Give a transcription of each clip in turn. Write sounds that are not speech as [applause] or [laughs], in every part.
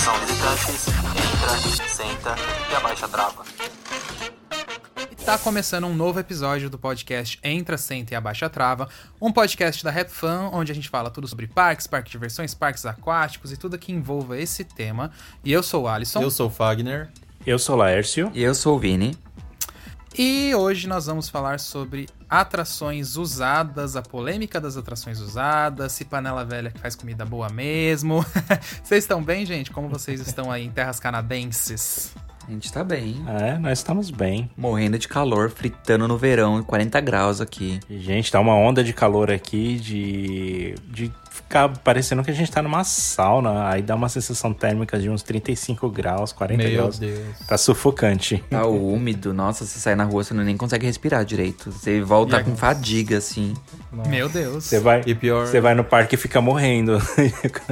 Atenção visitantes, entra, senta e abaixa a trava. Tá começando um novo episódio do podcast Entra, Senta e Abaixa a Trava, um podcast da Rap Fan, onde a gente fala tudo sobre parques, parques de diversões, parques aquáticos e tudo que envolva esse tema. E eu sou o Alisson. Eu sou o Fagner. Eu sou o Laércio. E eu sou o Vini. E hoje nós vamos falar sobre atrações usadas, a polêmica das atrações usadas, se panela velha que faz comida boa mesmo. [laughs] vocês estão bem, gente? Como vocês estão aí em terras canadenses? A gente tá bem. É, nós estamos bem. Morrendo de calor, fritando no verão, 40 graus aqui. Gente, tá uma onda de calor aqui, de, de ficar parecendo que a gente tá numa sauna. Aí dá uma sensação térmica de uns 35 graus, 40 Meu graus. Deus. Tá sufocante. Tá úmido. Nossa, você sai na rua, você não nem consegue respirar direito. Você volta com fadiga, assim. Meu Deus. Você vai, E pior- você vai no parque e fica morrendo. [laughs]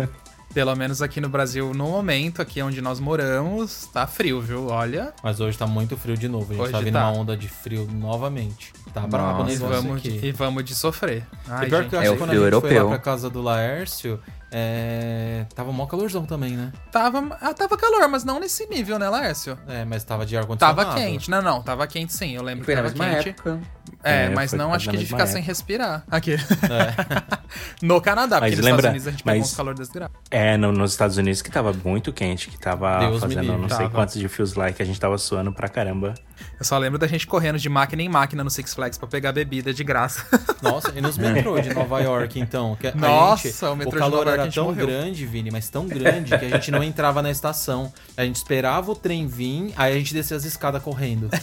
[laughs] Pelo menos aqui no Brasil, no momento, aqui onde nós moramos, tá frio, viu? Olha. Mas hoje tá muito frio de novo. A gente Hoje tá vindo tá. uma onda de frio novamente. Tá brabo o E negócio vamos, aqui. e vamos de sofrer. Ai, e pior gente, que eu É acho o que quando a frio gente foi lá europeu. pra casa do Laércio, é... tava mó calorzão também, né? tava, ah, tava calor, mas não nesse nível, né, Laércio? É, mas tava de ar-condicionado. Tava quente. Não, não, tava quente sim. Eu lembro Foi que tava quente. época. É, É, mas não acho que de ficar sem época. respirar. Aqui. É. [laughs] no Canadá, porque Mas nos lembra- Estados Unidos a gente pegou um calor desgraçado. É, no- nos Estados Unidos que tava muito quente, que tava Deus fazendo não sei Tava. quantos de feels like, a gente tava suando pra caramba. Eu só lembro da gente correndo de máquina em máquina no Six Flags pra pegar bebida de graça. [laughs] Nossa, e nos metrô de Nova York, então? Que a Nossa, gente- o metrô de calor Nova York a era tão morreu. grande, Vini, mas tão grande que a gente não entrava na estação. A gente esperava o trem vir, aí a gente descia as escadas correndo. [laughs]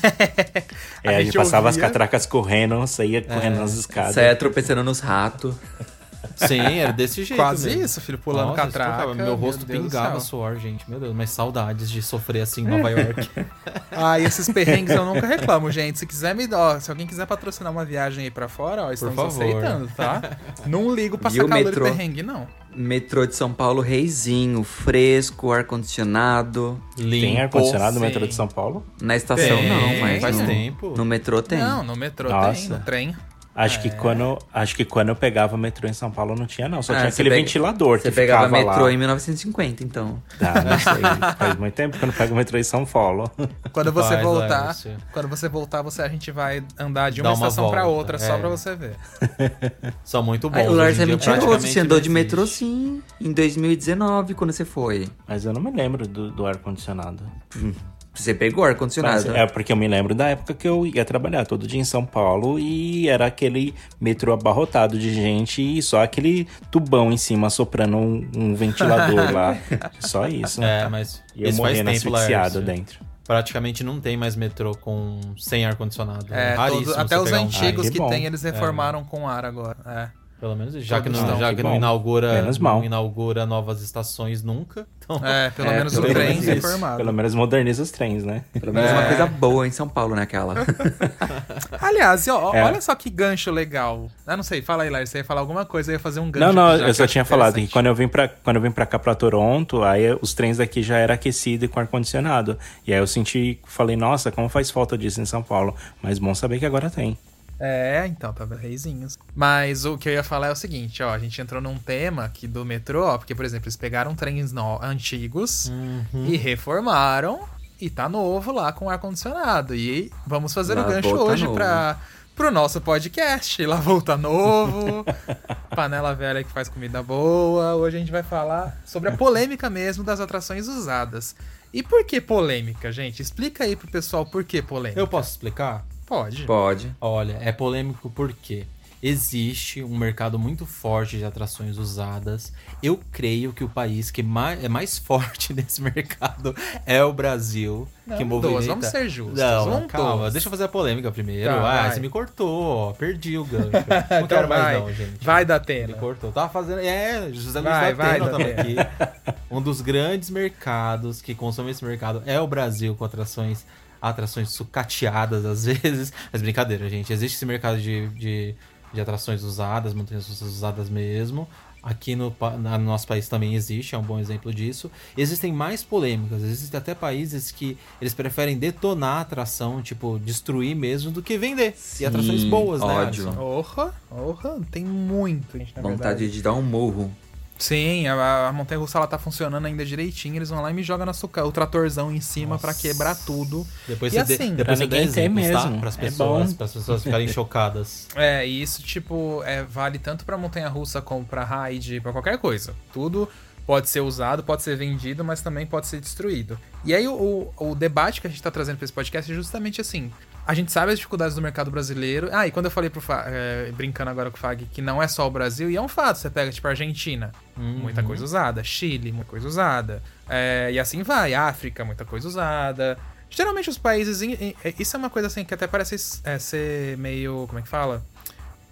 É, a, gente gente passava as ouvia- catracas correndo, saía correndo nas escadas. Saia tropeçando nos ratos. Sim, era desse jeito. Quase mesmo. isso, filho, pulando Nossa, catraca. estocava. Meu rosto Deus pingava suor, gente. Meu Deus, mas saudades de sofrer assim em Nova York. [laughs] Ah, e esses perrengues eu nunca reclamo, gente. Se quiser me dar, se alguém quiser patrocinar uma viagem aí pra fora, ó, estamos aceitando, tá? Não ligo pra E o sacar calor e metrô? perrengue, não. Metrô de São Paulo, reizinho, fresco, ar-condicionado. Tem ar-condicionado no metrô de São Paulo? Na estação Tem, não, mas faz no, tempo. no metrô tem. Não, no metrô tem, Nossa. no trem. Acho É. que quando acho que quando eu pegava metrô em São Paulo não tinha não, só Ah, tinha você aquele pega- ventilador Você que pegava ficava metrô lá. em 1950, então. Ah, não sei. [laughs] Faz muito tempo que eu não pego metrô em São Paulo. Quando você Faz, voltar, quando você voltar, você a gente vai andar de uma uma estação pra volta, outra, só é. pra você ver. [laughs] São muito bons. Aí, o Lars é mentiroso, você andou de metrô sim, em 2019, quando você foi. Mas eu não me lembro do, do ar-condicionado. [laughs] Você pegou ar-condicionado. É porque eu me lembro da época que eu ia trabalhar todo dia em São Paulo e era aquele metrô abarrotado de gente e só aquele tubão em cima soprando um, um ventilador [laughs] lá. Só isso. É, mas E eu morrendo tempo, asfixiado dentro. Praticamente não tem mais metrô com sem ar-condicionado. É, raríssimo todo- até os pegar um- antigos Ah, que que tem, eles reformaram com ar agora. É. Pelo menos. Já que Todos não, já Que que não inaugura, Menos não mal. inaugura novas estações nunca. Então, É, pelo É, menos pelo o trem menos reformado. Pelo menos moderniza os trens, né? Pelo menos É. uma coisa boa em São Paulo, né? Aquela. [laughs] Aliás, ó, É. olha só que gancho legal. Eu não sei, fala aí, Lars, você ia falar alguma coisa, eu ia fazer um gancho. Não, não, eu só que tinha falado que quando eu vim pra, quando eu vim pra cá pra Toronto, aí os trens daqui já era aquecido e com ar-condicionado. E aí eu senti, falei, nossa, como faz falta disso em São Paulo. Mas bom saber que agora tem. É, então, tava reizinhos. Mas o que eu ia falar é o seguinte, ó, a gente entrou num tema aqui do metrô, ó, porque, por exemplo, eles pegaram trens no- antigos Uhum. e reformaram e tá novo lá com ar-condicionado. E vamos fazer o Lá gancho volta hoje pra, pro nosso podcast. [laughs] Lá volta novo, panela velha que faz comida boa. Hoje a gente vai falar sobre a polêmica mesmo das atrações usadas. E por que polêmica, gente? Explica aí pro pessoal por que polêmica. eu posso explicar? Pode. Pode. Olha, é polêmico porque existe um mercado muito forte de atrações usadas. Eu creio que o país que mais, é mais [laughs] forte nesse mercado é o Brasil. Não, que movimenta... vamos ser justos, Não, vamos calma, duas. deixa eu fazer a polêmica primeiro. Tá, ah, vai. você me cortou, ó, perdi o gancho. Então [laughs] Não quero mais vai. não, gente. Vai da Me Atena. cortou. Tava fazendo. É, José Luiz Vai, da vai, Datena. aqui. Um dos grandes mercados que consome esse mercado é o Brasil, com atrações, atrações sucateadas às [laughs] vezes. Mas brincadeira, gente. Existe esse mercado de, de, de atrações usadas, montanhas usadas mesmo. Aqui no, no nosso país também existe, é um bom exemplo disso. Existem mais polêmicas, existem até países que eles preferem detonar a atração, tipo, destruir mesmo, do que vender. e atrações Sim, boas, né? ódio. Orra, orra, tem muito, gente, na Vontade verdade. de dar um murro. Sim, a, a montanha russa ela tá funcionando ainda direitinho, eles vão lá e me jogam na suca, o tratorzão em cima pra Nossa. quebrar tudo. Depois E você, assim, depois pra você ninguém ter exemplos, tá? mesmo. Para as É pessoas, bom. para as pessoas ficarem [laughs] chocadas. É, e isso, tipo, é, vale tanto pra montanha russa como pra ride, pra qualquer coisa. Tudo pode ser usado, pode ser vendido, mas também pode ser destruído. E aí, o, o, o debate que a gente tá trazendo pra esse podcast é justamente assim. A gente sabe as dificuldades do mercado brasileiro. Ah, e quando eu falei pro Fa- é, brincando agora com o Fag, que não é só o Brasil, e é um fato, você pega, tipo, a Argentina, muita coisa usada. Chile, muita coisa usada. É, e assim vai. África, muita coisa usada. Geralmente os países. em- Isso é uma coisa assim que até parece é, ser meio. Como é que fala?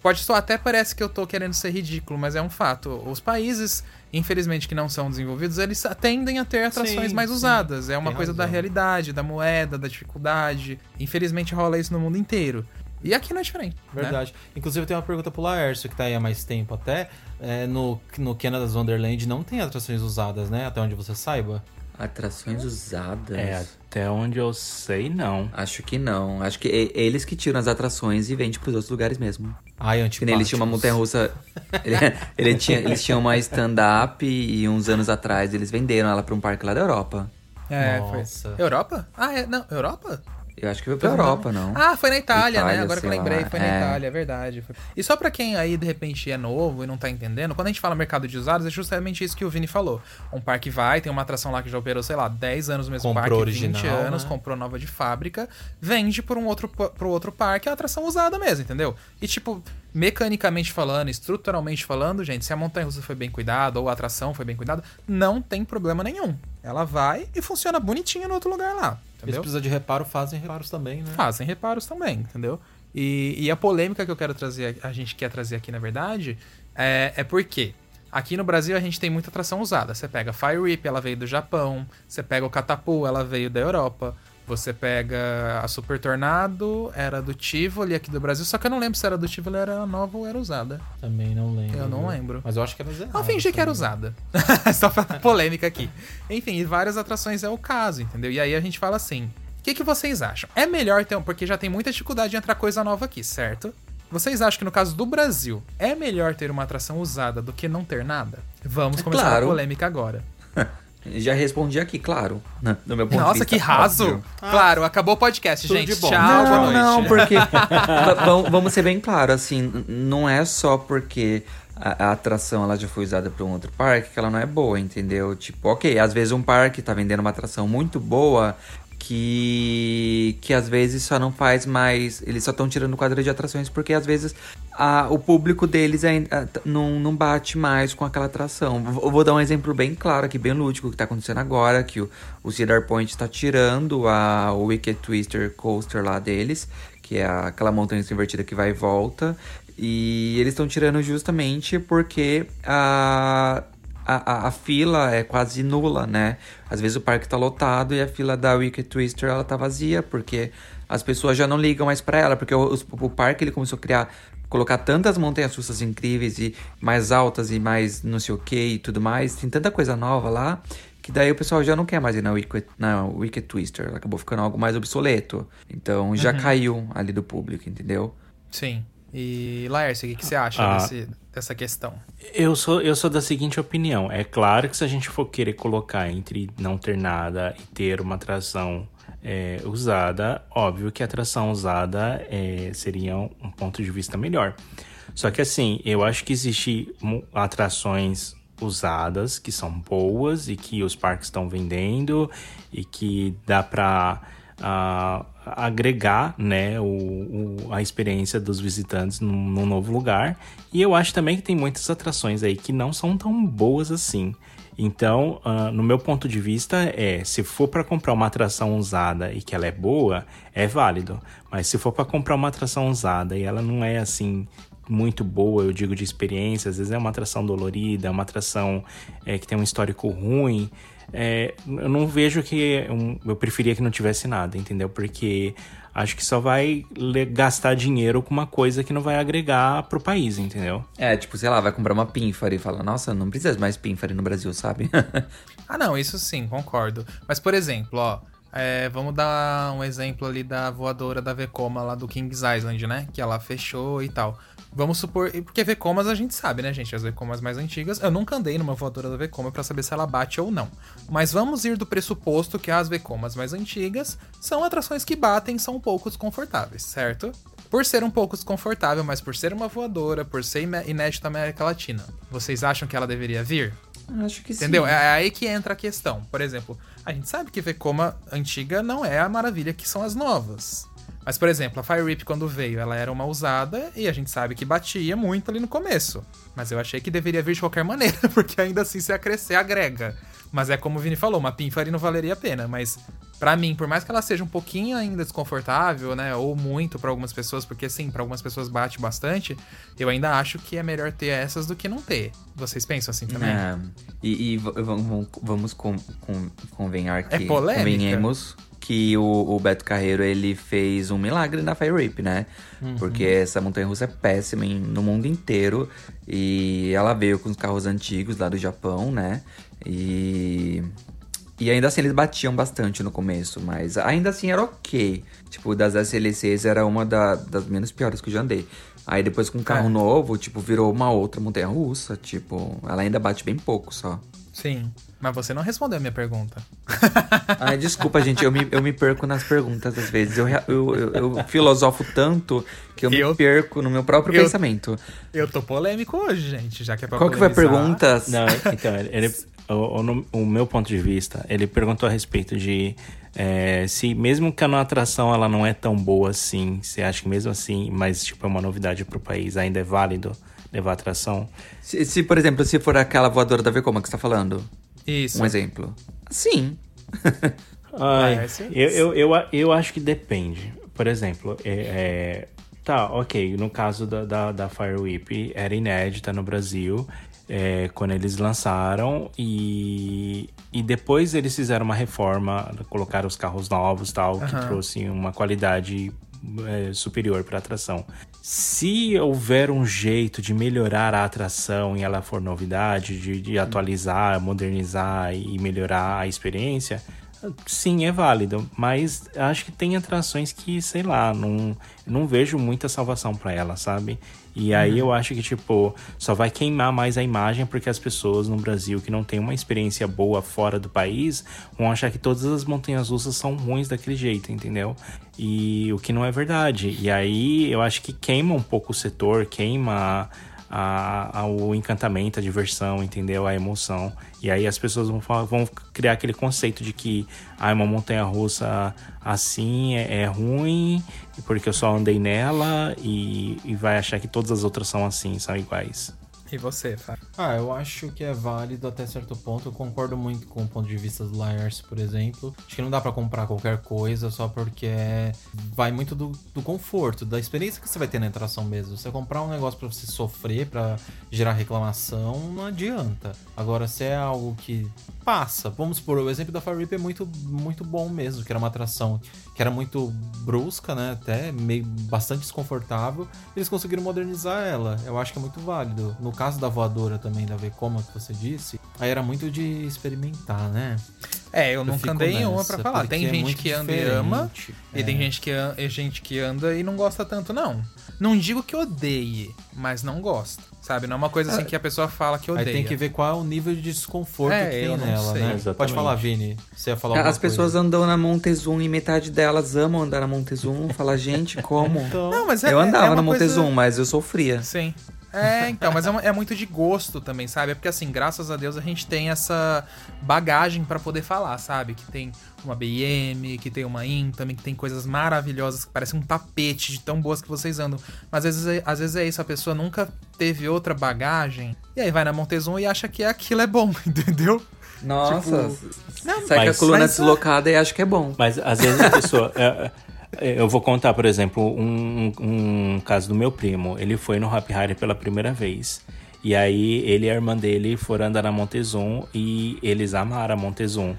Pode só até parece que eu tô querendo ser ridículo, mas é um fato. Os países, infelizmente, que não são desenvolvidos, eles tendem a ter atrações Sim, mais sim. usadas. É uma Tem coisa da razão. realidade, da moeda, da dificuldade. Infelizmente rola isso no mundo inteiro. E aqui não é diferente. né? Verdade. Inclusive, tem uma pergunta pro Laércio, que tá aí há mais tempo até. É, no, no Canada's Wonderland não tem atrações usadas, né? Até onde você saiba. Atrações usadas. É, até onde eu sei, não. Acho que não. Acho que e- eles que tiram as atrações e vendem pros outros lugares mesmo. Ai, antipáticos. nem eles tinham uma montanha russa. [laughs] ele, ele tinha, eles tinham uma stand-up e uns anos atrás eles venderam ela pra um parque lá da Europa. É, Nossa. foi. Europa? Ah, é. Não, Europa? Eu acho que foi pra Europa, não. Ah, foi na Itália, né? Itália, Agora que eu lembrei, lá, foi na é. Itália, é verdade. E só pra quem aí de repente é novo e não tá entendendo, quando a gente fala mercado de usados, é justamente isso que o Vini falou. Um parque vai, tem uma atração lá que já operou, sei lá, 10 anos no mesmo Comprou parque, 20 original, anos, né? comprou nova de fábrica, vende por um outro, pro outro parque, é uma atração usada mesmo, entendeu? E tipo, mecanicamente falando, estruturalmente falando, gente, se a montanha russa foi bem cuidada ou a atração foi bem cuidada, não tem problema nenhum. Ela vai e funciona bonitinho no outro lugar lá, Eles entendeu? precisam de reparo, fazem reparos também, né? fazem reparos também, entendeu? E, e a polêmica que eu quero trazer, a gente quer trazer aqui, na verdade, é, é porque aqui no Brasil a gente tem muita atração usada. Você pega a Fire Whip, ela veio do Japão. Você pega o Catapu, ela veio da Europa. Você pega a Super Tornado, era do Tivoli aqui do Brasil. Só que eu não lembro se era do Tivoli, era nova ou era usada. Também não lembro. Eu não lembro. Mas eu acho que era zerado. Vamos fingir que era usada. [laughs] Só pra polêmica aqui. Enfim, e várias atrações é o caso, entendeu? E aí a gente fala assim: o que, que vocês acham? É melhor ter um. Porque já tem muita dificuldade de entrar coisa nova aqui, certo? Vocês acham que no caso do Brasil é melhor ter uma atração usada do que não ter nada? Vamos É começar claro. a polêmica agora. Já respondi aqui, claro. né, Do meu ponto de Nossa, vista, que raso! óbvio. Claro, acabou o podcast, tudo gente. de bom. Tchau, boa não, noite. não, porque. [laughs] Va- vamos- ser bem claros, assim, não é só porque a, a atração ela já foi usada para um outro parque que ela não é boa, entendeu? Tipo, ok, às vezes um parque tá vendendo uma atração muito boa que que às vezes só não faz mais, eles só estão tirando quadro de atrações porque às vezes a, o público deles ainda não, não bate mais com aquela atração. Vou dar um exemplo bem claro aqui, bem lúdico, que tá acontecendo agora, que o, o Cedar Point está tirando a, o Wicked Twister Coaster lá deles, que é aquela montanha invertida que vai e volta. E eles estão tirando justamente porque a, a, a, a, fila é quase nula, né? Às vezes o parque tá lotado e a fila da Wicked Twister ela tá vazia, porque as pessoas já não ligam mais para ela, porque o, o, parque ele começou a criar, colocar tantas montanhas russas incríveis e mais altas e mais não sei o que e tudo mais, tem tanta coisa nova lá, que daí o pessoal já não quer mais ir na Wicked, na Wicked Twister, ela acabou ficando algo mais obsoleto. Então já uhum. caiu ali do público, entendeu? Sim. E Laércio, o que, que você acha ah, desse, dessa questão? Eu sou, eu sou da seguinte opinião. É claro que se a gente for querer colocar entre não ter nada e ter uma atração é, usada, óbvio que a atração usada é, seria um ponto de vista melhor. Só que assim, eu acho que existem atrações usadas que são boas e que os parques estão vendendo e que dá para uh, agregar né, o, o, a experiência dos visitantes num, num, novo lugar. E eu acho também que tem muitas atrações aí que não são tão boas assim. Então, uh, no meu ponto de vista, é se for para comprar uma atração usada e que ela é boa, é válido. Mas se for para comprar uma atração usada e ela não é assim muito boa, eu digo de experiência, às vezes é uma atração dolorida, é uma atração é, que tem um histórico ruim, é, eu não vejo que. eu preferia que não tivesse nada, entendeu? Porque acho que só vai gastar dinheiro com uma coisa que não vai agregar pro país, entendeu? É, tipo, sei lá, vai comprar uma Pinfari e fala, nossa, não precisa mais Pinfari no Brasil, sabe? [laughs] ah, não, isso sim, concordo. Mas, por exemplo, ó. É, vamos dar um exemplo ali da voadora da Vekoma lá do Kings Island, né? Que ela fechou e tal. Vamos supor. Porque Vecomas a gente sabe, né, gente? As Vecomas mais antigas. Eu nunca andei numa voadora da Vekoma para saber se ela bate ou não. Mas vamos ir do pressuposto que as Vecomas mais antigas são atrações que batem são um pouco desconfortáveis, certo? Por ser um pouco desconfortável, mas por ser uma voadora, por ser inédita na América Latina, vocês acham que ela deveria vir? Acho que Entendeu? sim. É aí que entra a questão. Por exemplo, a gente sabe que Vekoma antiga não é a maravilha que são as novas. Mas, por exemplo, a Fire Rip, quando veio, ela era uma usada e a gente sabe que batia muito ali no começo. Mas eu achei que deveria vir de qualquer [laughs] maneira, porque ainda assim, se crescer, agrega. Mas é como o Vini falou, uma Pinfari não valeria a pena. Mas, para mim, por mais que ela seja um pouquinho ainda desconfortável, né? Ou muito para algumas pessoas, porque sim, para algumas pessoas bate bastante, eu ainda acho que é melhor ter essas do que não ter. Vocês pensam assim também? É, e, e vamos, vamos com, com, convenhar que. É polêmica. Convenhamos que o, o, Beto Carreiro ele fez um milagre na Fire Rip, né? Uhum. Porque essa montanha russa é péssima em, no mundo inteiro. E ela veio com os carros antigos lá do Japão, né? E. E ainda assim eles batiam bastante no começo, mas ainda assim era ok. Tipo, das SLCs era uma da, das menos piores que eu já andei. Aí depois com um carro é. novo, tipo, virou uma outra montanha russa. Tipo, ela ainda bate bem pouco só. Sim. Mas você não respondeu a minha pergunta. [laughs] Ai, desculpa, gente. Eu me, eu me perco nas perguntas às vezes. Eu, eu, eu, eu filosofo tanto que eu, eu, me perco no meu próprio eu, pensamento. Eu tô polêmico hoje, gente, já que é pra Qual que foi a pergunta? Não, então, ele, o, o, o, meu ponto de vista, ele perguntou a respeito de é, se mesmo que a atração ela não é tão boa assim, você acha que mesmo assim, mas tipo é uma novidade pro país, ainda é válido levar atração? Se, se por exemplo, se for aquela voadora da Vekoma que você tá falando. Isso. Um exemplo. Sim. Ai, eu, eu, eu, eu, acho que depende. Por exemplo, é, é, tá, ok. No caso da, da, da Fire Whip, era inédita no Brasil. É, quando eles lançaram e, e depois eles fizeram uma reforma, colocaram os carros novos tal, uhum. que trouxe uma qualidade é, superior para a atração. Se houver um jeito de melhorar a atração e ela for novidade, de, de atualizar, modernizar e melhorar a experiência, sim, é válido. Mas acho que tem atrações que, sei lá, não, não vejo muita salvação para ela, sabe? E aí uhum. eu acho que, tipo, só vai queimar mais a imagem porque as pessoas no Brasil que não tem uma experiência boa fora do país vão achar que todas as montanhas russas são ruins daquele jeito, entendeu? E o que não é verdade. E aí eu acho que queima um pouco o setor, queima a, encantamento, a diversão, entendeu? A emoção. E aí as pessoas vão, falar- vão criar aquele conceito de que ah, uma montanha russa assim é, é ruim porque eu só andei nela e, e vai achar que todas as outras são assim, são iguais. E você, Fábio? Ah, eu acho que é válido até certo ponto. Eu concordo muito com o ponto de vista do Lars, por exemplo. Acho que não dá pra comprar qualquer coisa só porque vai muito do, do conforto, da experiência que você vai ter na atração mesmo. Você comprar um negócio pra você sofrer, pra gerar reclamação, não adianta. Agora, se é algo que passa, vamos supor, o exemplo da Fire Rip é muito, muito bom mesmo, que era uma atração que era muito brusca, né? Até meio bastante desconfortável. Eles conseguiram modernizar ela. Eu acho que é muito válido. No caso da voadora também, da Vekoma que você disse, aí era muito de experimentar, né? É, eu, nunca fico andei em uma nessa, pra falar. Tem é gente muito que anda e ama, diferente. e tem É. gente que, e gente que anda e não gosta tanto, não. Não digo que odeie, mas não gosta. Sabe? Não é uma coisa assim que a pessoa fala que Aí odeia. tem que ver qual é o nível de desconforto É, que tem eu não nela, sei. né? Pode Exatamente. falar, Vini. Você ia falar As pessoas coisa. andam na Montezum e metade delas amam andar na Montezum. Fala, gente, como? [laughs] Então, Não, mas é, eu andava é na coisa- Montezum, mas eu sofria. Sim. É, então, mas é, uma- é muito de gosto também, sabe? É porque, assim, graças a Deus a gente tem essa bagagem pra poder falar, sabe? Que tem uma BM, que tem uma IN também, que tem coisas maravilhosas, que parecem um tapete de tão boas que vocês andam. Mas às vezes, é, às vezes é isso, a pessoa nunca teve outra bagagem, e aí vai na Montezum e acha que aquilo é bom, [laughs] entendeu? Nossa, Não, sai com a mas- coluna mas- deslocada e acha que é bom. Mas às vezes a pessoa. é, é, eu vou contar, por exemplo, um, um caso do meu primo. Ele foi no Happy Harry pela primeira vez. E aí ele e a irmã dele foram andar na Montezum e eles amaram a Montezum.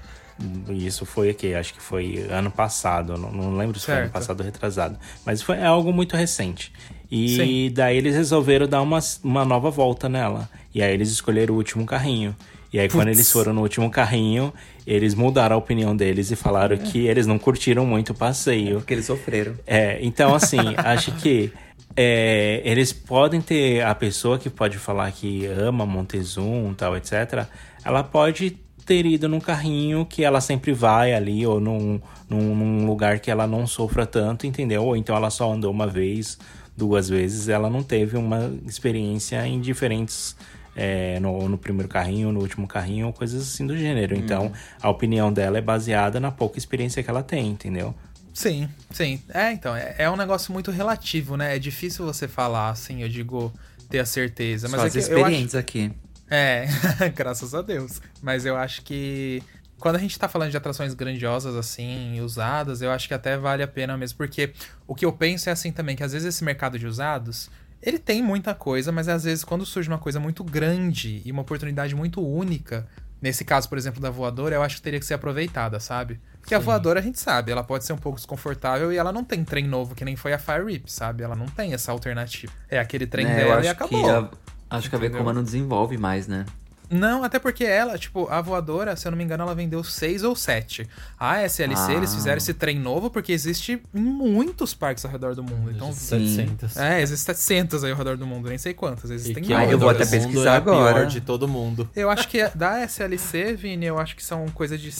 Isso foi aqui, acho que foi ano passado, não, não lembro se foi ano Certo. passado ou retrasado. Mas foi é algo muito recente. E Sim. daí eles resolveram dar uma, uma nova volta nela. E aí eles escolheram o último carrinho. E aí, quando Putz. eles foram no último carrinho, eles mudaram a opinião deles e falaram que eles não curtiram muito o passeio. Porque eles sofreram. É, então, assim, [laughs] acho que é, eles podem ter a pessoa que pode falar que ama Montezum tal, etc. Ela pode ter ido num carrinho que ela sempre vai ali, ou num, num, num lugar que ela não sofra tanto, entendeu? Ou então ela só andou uma vez, duas vezes, ela não teve uma experiência em diferentes. É, no, no primeiro carrinho, no último carrinho, ou coisas assim do gênero. Então, a opinião dela é baseada na pouca experiência que ela tem, entendeu? Sim, sim. É, então, é, é um negócio muito relativo, né? É difícil você falar, assim, eu digo, ter a certeza. Mas Só é as que eu acho... experientes aqui. É, [laughs] graças a Deus. Mas eu acho que quando a gente tá falando de atrações grandiosas assim, usadas, eu acho que até vale a pena mesmo, porque o que eu penso é assim também, que às vezes esse mercado de usados, ele tem muita coisa, mas às vezes quando surge uma coisa muito grande e uma oportunidade muito única, nesse caso, por exemplo, da voadora, eu acho que teria que ser aproveitada, sabe? Porque a voadora a gente sabe, ela pode ser um pouco desconfortável e ela não tem trem novo, que nem foi a Fire Rip, sabe? Ela não tem essa alternativa. É aquele trem eu dela e acabou. que a, acho que a Entendeu? Vekoma não desenvolve mais, né? Não, até porque ela, tipo, a voadora, se eu não me engano, ela vendeu seis ou sete. A SLC, Ah. eles fizeram esse trem novo porque existe em muitos parques ao redor do mundo. Então, Sim. 700. é, existem 700 aí ao redor do mundo, nem sei quantas. E Existem que ao Ah, eu vou até pesquisar é a pior agora. de todo mundo. Eu acho que da SLC, Vini, eu acho que são coisa de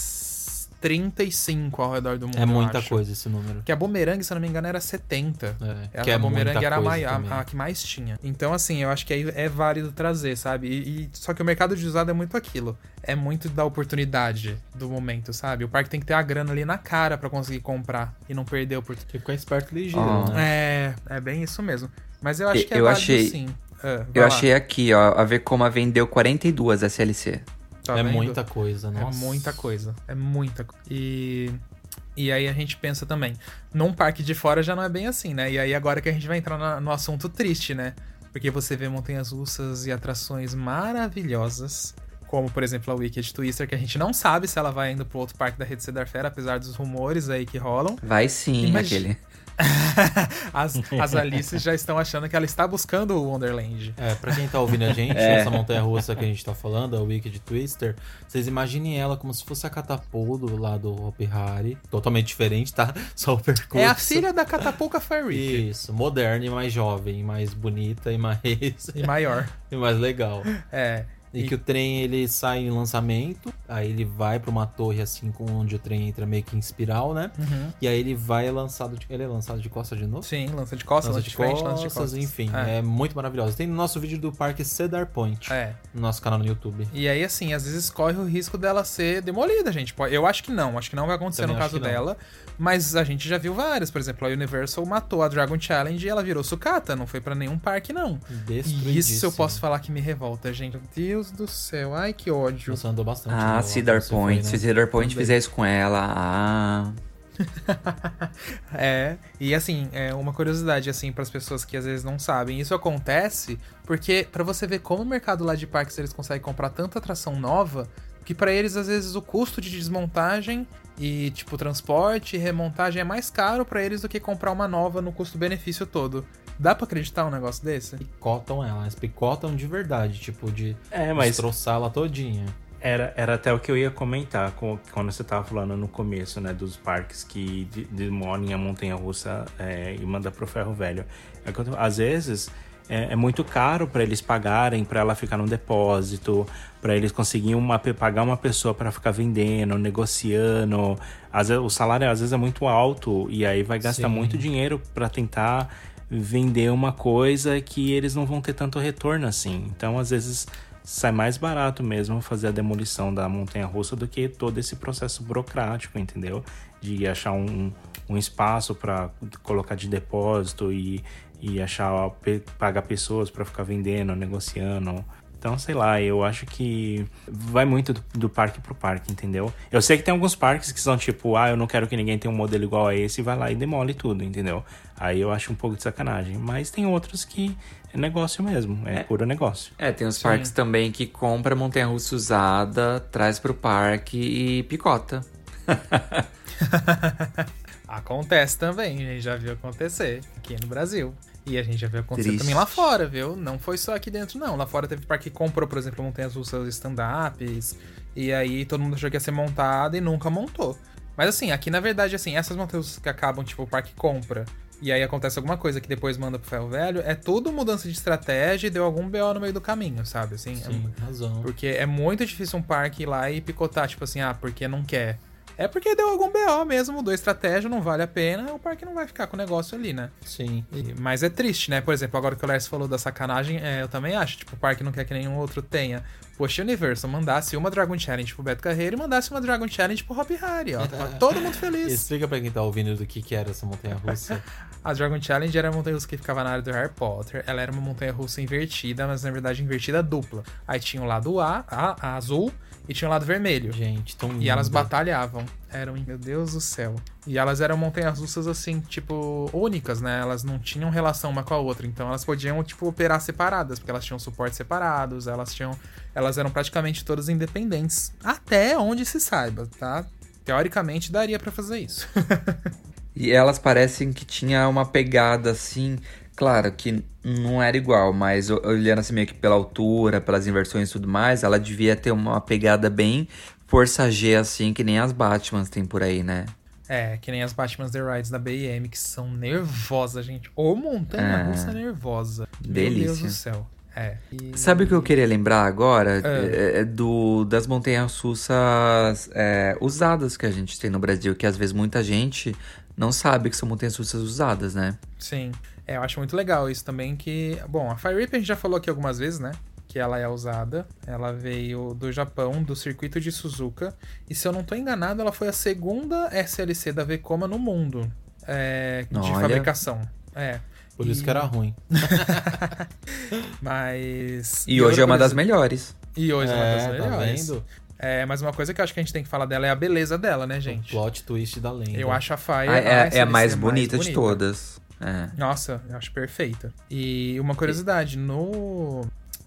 35 ao redor do mundo. É eu muita acho. coisa esse número. Que a Boomerang, se eu não me engano, era 70. É, que é a Boomerang muita era a, a- a que mais tinha. Então, assim, eu acho que aí é válido trazer, sabe? E, e- só que o mercado de usado é muito aquilo. É muito da oportunidade do momento, sabe? O parque tem que ter a grana ali na cara pra conseguir comprar e não perder a oportunidade. Tem que ficar esperto e ligeiro, Ó. né? É, é bem isso mesmo. Mas eu acho que é Eu válido achei- sim. Ah, Eu lá. achei aqui, ó, a Vekoma vendeu 42 SLC. Tá é vendo? muita coisa, É nossa. muita coisa. É muita coisa. E. E aí a gente pensa também, num parque de fora já não é bem assim, né? E aí agora que a gente vai entrar na- no assunto triste, né? Porque você vê montanhas russas e atrações maravilhosas, como por exemplo a Wicked Twister, que a gente não sabe se ela vai indo pro outro parque da Rede Cedar Fair, apesar dos rumores aí que rolam. Vai sim, Imagi- aquele. [laughs] as, as Alices já estão achando que ela está buscando o Wonderland. É, pra quem tá ouvindo a gente, [laughs] É. essa montanha russa que a gente tá falando, a Wicked Twister, vocês imaginem ela como se fosse a catapulto lá do Hopi Hari. Totalmente diferente, tá? [laughs] Só o percurso. É a filha da Catapulca Fairy. Isso, moderna e mais jovem, mais bonita e mais. E maior. e mais legal. É. E, que o trem ele sai em lançamento, aí ele vai pra uma torre assim, com onde o trem entra meio que em espiral, né? Uhum. E aí ele vai lançado de, ele é lançado de costa de novo. Sim, lança de costas, lança de frente, lança de costas. enfim, É. é. muito maravilhoso. Tem no nosso vídeo do parque Cedar Point, É. no nosso canal no YouTube. E aí, assim, às vezes corre o risco dela ser demolida, gente. Eu acho que não, acho que não vai acontecer Também no caso que não. Mas a gente já viu várias. Por exemplo, a Universal matou a Dragon Challenge e ela virou sucata. Não foi pra nenhum parque, não. E isso eu posso falar que me revolta, gente. Meu Deus do céu. Ai, que ódio. Você andou bastante. Ah, Cedar Point. foi, né? Se Cedar Point fizer isso com ela, ah. [laughs] É, e assim, é uma curiosidade, assim, para as pessoas que às vezes não sabem. Isso acontece porque, pra você ver como o mercado lá de parques eles conseguem comprar tanta atração nova, que pra eles, às vezes, o custo de desmontagem e, tipo, transporte e remontagem é mais caro pra eles do que comprar uma nova no custo-benefício todo. Dá pra acreditar um negócio desse? Picotam ela, elas picotam de verdade, tipo, de É, mas destroçar ela todinha. Era, era até o que eu ia comentar com- quando você tava falando no começo, né? Dos parques que de- demolem a montanha russa é, e manda pro ferro velho. É que às vezes é, é muito caro para eles pagarem para ela ficar no depósito, para eles conseguirem uma, pagar uma pessoa para ficar vendendo, negociando. Às vezes, o salário às vezes é muito alto e aí vai gastar Sim. muito dinheiro para tentar vender uma coisa que eles não vão ter tanto retorno assim. Então, às vezes sai mais barato mesmo fazer a demolição da montanha russa do que todo esse processo burocrático, entendeu? De achar um, um espaço para colocar de depósito e, e achar pagar pessoas para ficar vendendo, negociando. Então, sei lá, eu acho que vai muito do, do parque pro parque, entendeu? Eu sei que tem alguns parques que são tipo, ah, eu não quero que ninguém tenha um modelo igual a esse, e vai lá e demole tudo, entendeu? Aí eu acho um pouco de sacanagem. Mas tem outros que é negócio mesmo, é, puro negócio. É, tem os parques também que compra montanha russa usada, traz pro parque e picota. [laughs] Acontece também, a gente já viu acontecer aqui no Brasil. E a gente já viu acontecer Triste. também lá fora, viu? Não foi só aqui dentro, não. Lá fora teve parque que comprou, por exemplo, montanhas russas stand-ups. E aí todo mundo achou que ia ser montada e nunca montou. Mas assim, aqui na verdade, assim, essas montanhas que acabam, tipo, o parque compra. E aí acontece alguma coisa que depois manda pro ferro velho, é tudo mudança de estratégia e deu algum BO no meio do caminho, sabe? Assim, é- Sim, razão. porque é muito difícil um parque ir lá e picotar, tipo assim, ah, porque não quer. É porque deu algum BO mesmo, mudou a estratégia, não vale a pena, o parque não vai ficar com o negócio ali, né? Sim. E- mas é triste, né? Por exemplo, agora que o Lars falou da sacanagem, é, eu também acho, tipo, o parque não quer que nenhum outro tenha. Poxa, Universal mandasse uma Dragon Challenge pro Beto Carreiro e mandasse uma Dragon Challenge pro Hop Harry, ó. Tava [laughs] todo mundo feliz. Explica pra quem tá ouvindo do que, que era essa montanha russa. [laughs] A Dragon Challenge era a montanha russa que ficava na área do Harry Potter. Ela era uma montanha russa invertida, mas na verdade invertida dupla. Aí tinha o lado A, a, a azul, e tinha o lado vermelho. Gente, tão lindo. E elas batalhavam. Eram, meu Deus do céu. E elas eram montanhas russas, assim, tipo, únicas, né? Elas não tinham relação uma com a outra. Então elas podiam, tipo, operar separadas, porque elas tinham suportes separados, elas tinham. Elas eram praticamente todas independentes. Até onde se saiba, tá? Teoricamente daria pra fazer isso. [laughs] E elas parecem que tinha uma pegada assim, claro que não era igual, mas olhando assim meio que pela altura, pelas inversões e tudo mais, ela devia ter uma pegada bem força G assim, que nem as Batmans tem por aí, né? É, que nem as Batman The Rides da BM, que são nervosas, gente. Ou montanha russa nervosa. Meu Deus delícia. do céu. É. E- Sabe o que eu queria lembrar agora? Ah. É, é do, das montanhas russas é, usadas que a gente tem no Brasil, que às vezes muita gente não sabe que são montanhas russas usadas, né? Sim. É, eu acho muito legal isso também que... Bom, a Fire Rip a gente já falou aqui algumas vezes, né? Que ela é usada. Ela veio do Japão, do circuito de Suzuka. E se eu não tô enganado, ela foi a segunda SLC da Vekoma no mundo. É, de Olha. fabricação. É. Por isso E- que era ruim. [laughs] Mas... E, hoje é uma das melhores. E hoje é uma das É, tá melhores. vendo? É, mas uma coisa que eu acho que a gente tem que falar dela é a beleza dela, né, O gente? plot twist da lenda. Eu acho a Fire Ah, é, é a SLC mais bonita de todas. É. Nossa, eu acho perfeita. E uma curiosidade, no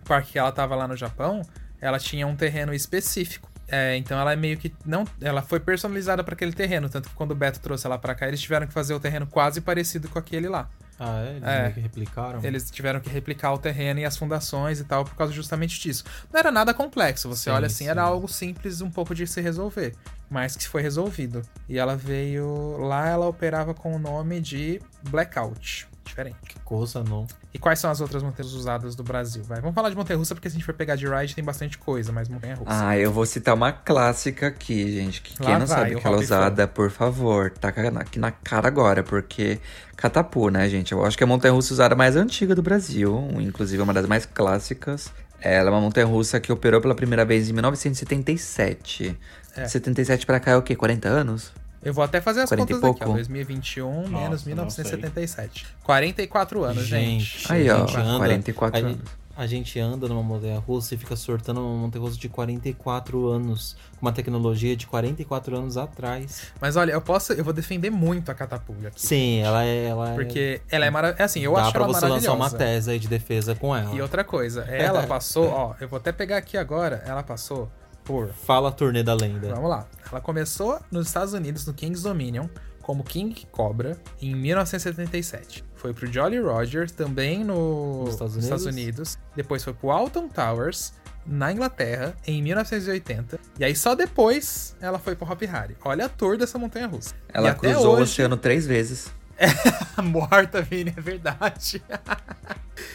parque que ela tava lá no Japão, ela tinha um terreno específico. É, então ela é meio que não, ela foi personalizada para aquele terreno, tanto que quando o Beto trouxe ela para cá, eles tiveram que fazer o terreno quase parecido com aquele lá. Ah, é? Eles É. meio que replicaram? Eles tiveram que replicar o terreno e as fundações e tal por causa justamente disso. Não era nada complexo, você Sim, olha assim, sim. era algo simples um pouco de se resolver, mas que foi resolvido. E ela veio lá, ela operava com o nome de Blackout. Diferente. Que coisa, não. E quais são as outras montanhas usadas do Brasil? Vai, vamos falar de montanha russa, porque se a gente for pegar de ride tem bastante coisa, mas montanha russa. Ah, eu vou citar uma clássica aqui, gente. Que Lá quem não vai, sabe o que ela é usada, por favor, tá aqui na cara agora, porque Catapu, né, gente? Eu acho que é a montanha russa usada mais antiga do Brasil, inclusive é uma das mais clássicas. Ela é uma montanha russa que operou pela primeira vez em 1977. É. 77 pra cá é o quê? 40 anos? Eu vou até fazer as 40 contas aqui, ó. pouco. 2021 Nossa, menos não 1977. 44 anos, gente. Gente, Aí, a ó, gente anda, 44 a, anos. A gente anda numa montanha russa e fica sortando uma montanha russa de 44 anos. Com uma tecnologia de 44 anos atrás. Mas olha, eu posso, eu vou defender muito a catapulta aqui. Sim, ela é. Ela Porque ela é maravilhosa. Assim, eu Dá acho pra ela você maravilhosa. lançar uma tese aí de defesa com ela. E outra coisa, ela [laughs] passou, ó, eu vou até pegar aqui agora, ela passou por. Fala a turnê da lenda. Vamos lá. Ela começou nos Estados Unidos, no King's Dominion, como King Cobra, em 1977. Foi pro Jolly Roger, também no, Nos Estados nos Estados Unidos. Depois foi pro Alton Towers, na Inglaterra, em 1980. E aí só depois ela foi pro Hop Harry. Olha a tour dessa montanha russa. Ela e cruzou o hoje, oceano três vezes. [laughs] morta, Vini, é verdade. [laughs]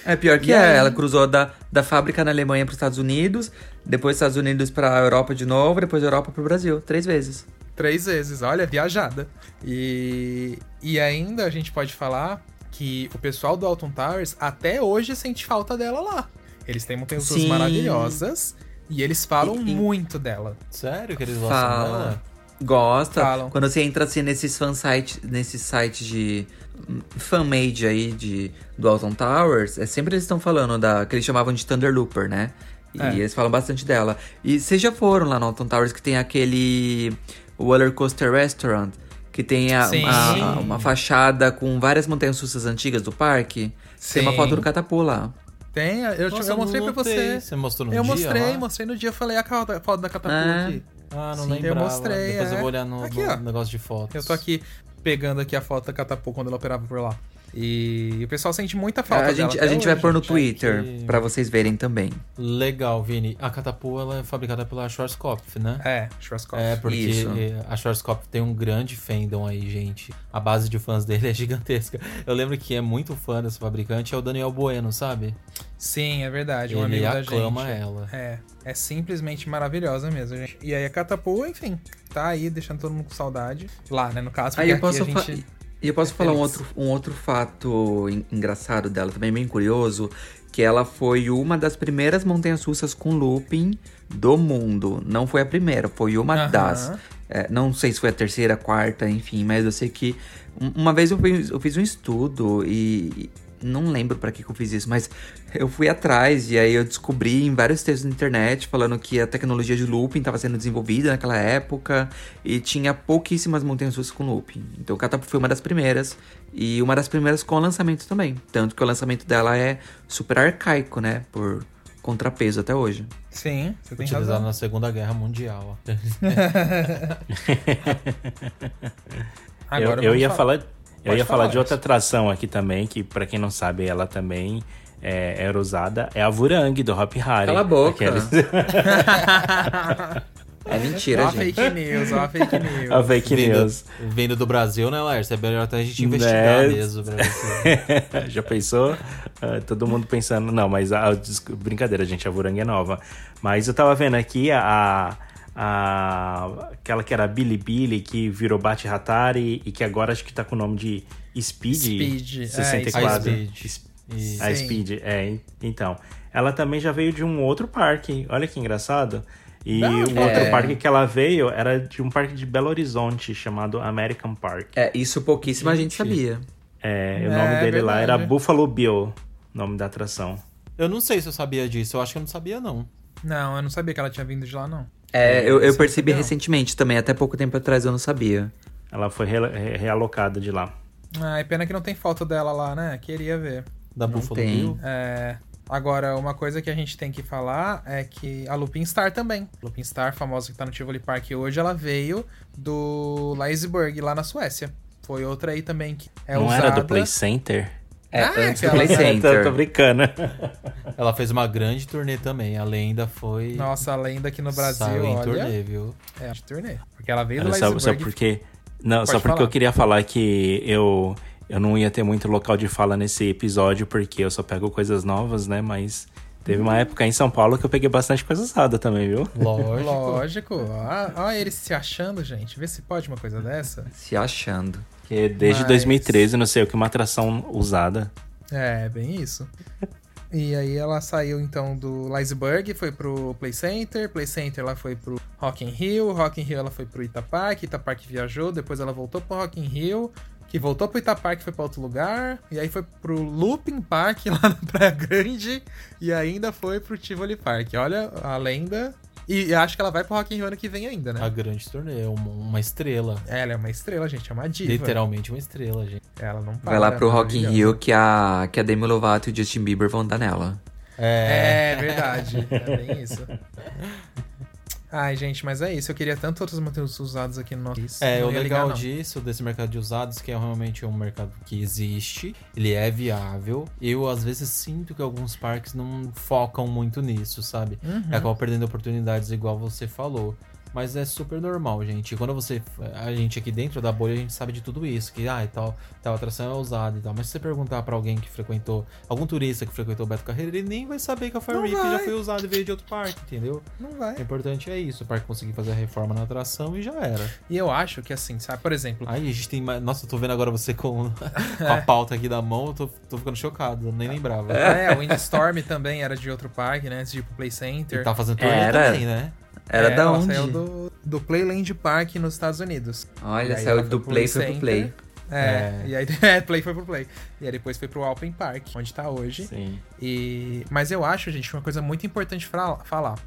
É pior que é, ela cruzou da, da fábrica na Alemanha para os Estados Unidos, depois Estados Unidos para Europa de novo, depois Europa para o Brasil, três vezes. Três vezes, olha, viajada. E, e ainda a gente pode falar que o pessoal do Alton Towers até hoje sente falta dela lá. Eles têm montanhas russas Sim. maravilhosas e eles falam E- e- muito dela. Sério que eles gostam Fala. dela? Gosta. Falam. Quando você entra assim nesses fansites, nesses sites de fan-made aí de, do Alton Towers, é sempre eles estão falando da que eles chamavam de Thunder Looper, né? E É. eles falam bastante dela. E vocês já foram lá no Alton Towers que tem aquele Roller Coaster Restaurant, que tem a- Sim. a- uma fachada com várias montanhas russas antigas do parque. Tem uma Sim. foto do Catapu lá. Tem, eu, Nossa, eu mostrei pra você. Você mostrou no eu dia mostrei, lá? mostrei no dia, eu falei a ca- foto da catapulta É. aqui. Ah, não Sim, eu mostrei, Depois eu é. vou olhar no, Aqui, no negócio de fotos. Eu tô aqui pegando aqui a foto da catapulta quando ela operava por lá. E o pessoal sente muita falta a gente, a gente vai pôr no gente. Twitter Aqui. pra vocês verem também. Legal, Vini. A Catapu ela é fabricada pela Schwarzkopf, né? É, Schwarzkopf. É, porque Isso. a Schwarzkopf tem um grande fandom aí, gente. A base de fãs dele [laughs] é gigantesca. Eu lembro que é muito fã desse fabricante é o Daniel Bueno, sabe? Sim, é verdade. Um Ele amigo da aclama gente. ela. É, é simplesmente maravilhosa mesmo, gente. E aí a Catapu, enfim, tá aí deixando todo mundo com saudade. Lá, né, no caso, Aí porque eu posso, aqui a fa- gente... e eu posso falar um outro, um outro fato en- engraçado dela, também bem curioso, que ela foi uma das primeiras montanhas russas com looping do mundo. Não foi a primeira, foi uma Aham. das. É, não sei se foi a terceira, quarta, enfim, mas eu sei que um- uma vez eu fiz, eu fiz um estudo e não lembro pra que, que eu fiz isso, mas eu fui atrás e aí eu descobri em vários textos na internet falando que a tecnologia de looping estava sendo desenvolvida naquela época e tinha pouquíssimas montanhas russas com looping. Então o Catapu foi uma das primeiras e uma das primeiras com lançamento também. Tanto que o lançamento dela é super arcaico, né? Por contrapeso até hoje. Sim, você tem Utilizado razão. na Segunda Guerra Mundial. [laughs] Agora eu, eu ia falar, eu Pode ia falar falar, de outra atração aqui também, que pra quem não sabe, ela também é, era usada, é a Vurang do Hop Harry. Cala a boca. Aqueles- [laughs] É mentira, Ó a gente. fake news, ó a fake news. [laughs] a fake Vindo, news. vindo do Brasil, né, Lércio? É melhor até a gente investigar Né? mesmo. [laughs] Já pensou? Ah, todo mundo pensando. Não, mas brincadeira, gente, a Vurang é nova. Mas eu tava vendo aqui a. a aquela que era Billy Billy, que virou Bate Hatari e que agora acho que tá com o nome de Speed, Speed, é, 64. A Speed. E- A Sim. Speed, é. en- Então, ela também já veio de um outro parque. Olha que engraçado. E o outro É. parque que ela veio era de um parque de Belo Horizonte chamado American Park. É, isso pouquíssima gente sabia. É, o É, nome dele lá era verdade. Buffalo Bill, nome da atração. Eu não sei se eu sabia disso. Eu acho que eu não sabia, não. Não, eu não sabia que ela tinha vindo de lá, não. É, eu, eu Isso percebi não. recentemente também, até pouco tempo atrás eu não sabia. Ela foi re- re- realocada de lá. Ai, pena que não tem foto dela lá, né? Queria ver. Da Não Buffalo tem. Bill. É, Agora, uma coisa que a gente tem que falar é que a Lupin Star também. Lupin Star, famosa que tá no Tivoli Park hoje, ela veio do Leisburg, lá na Suécia. Foi outra aí também que é não usada. era do Play Center? É, Ah, antes do Play [laughs] Center. tô brincando. Ela fez uma grande turnê também. A lenda foi. Nossa, a lenda aqui no Brasil, Saiu em olha. turnê, viu? É, de turnê. Porque ela veio do Olha, só, só porque. Não, Pode só porque falar. eu queria falar que eu, Eu não ia ter muito local de fala nesse episódio, porque eu só pego coisas novas, né? Mas teve uma época em São Paulo que eu peguei bastante coisa usada também, viu? Lógico. Lógico. Olha ele se achando, gente. Vê se pode uma coisa dessa. Se achando. Que desde Mas- 2013, não sei o que, uma atração usada. É, bem isso. E aí ela saiu então do Leisburg, foi pro Play Center, Play Center ela foi pro Rock in Rio, Rock in Rio ela foi pro Itapark, Itapark viajou, depois ela voltou pro Rock in Rio, que voltou pro Itapark foi pra outro lugar, e aí foi pro Looping Park [laughs] lá na Praia Grande, e ainda foi pro Tivoli Park. Olha a lenda. E acho que ela vai pro Rock in Rio ano que vem ainda, A né? grande torneio, uma, uma estrela. Ela é uma estrela, gente, é uma diva. Literalmente uma estrela, gente. Ela não para. Vai lá pro Rock in. Rio que a, que a Demi Lovato e o Justin Bieber vão dar nela. É verdade, é bem isso. [laughs] Ai, gente, mas é isso. Eu queria tanto outros materiais usados aqui no nosso. É, Não o legal ligar, disso, desse mercado de usados, que é realmente um mercado que existe, ele é viável. Eu, às vezes, sinto que alguns parques não focam muito nisso, sabe? Uhum. Acabam perdendo oportunidades, igual você falou. Mas é super normal, gente. Quando você. A gente aqui dentro da bolha, a gente sabe de tudo isso. Que, ah, e tal, tal atração é usada e tal. Mas se você perguntar pra alguém que frequentou, algum turista que frequentou o Beto Carreira, ele nem vai saber que a Fire Rip já foi usada e veio de outro parque, entendeu? Não vai. O importante é isso, o parque conseguir fazer a reforma na atração e já era. E eu acho que assim, sabe? Por exemplo, Aí a gente tem mais. Nossa, eu tô vendo agora você com, com [laughs] a pauta aqui da mão, eu tô, tô ficando chocado, eu nem lembrava. é, o Windstorm também era de outro parque, né? Antes de ir pro Play Center. Ele tá fazendo turnê Era. também, né? Era É, da onde? Saiu do, do Playland Park nos Estados Unidos. Olha, saiu do Play foi pro. Play. É, É. e aí [laughs] é, Play foi pro Play. E aí depois foi pro Alpen Park, onde tá hoje. Sim. E, mas eu acho, gente, uma coisa muito importante pra falar.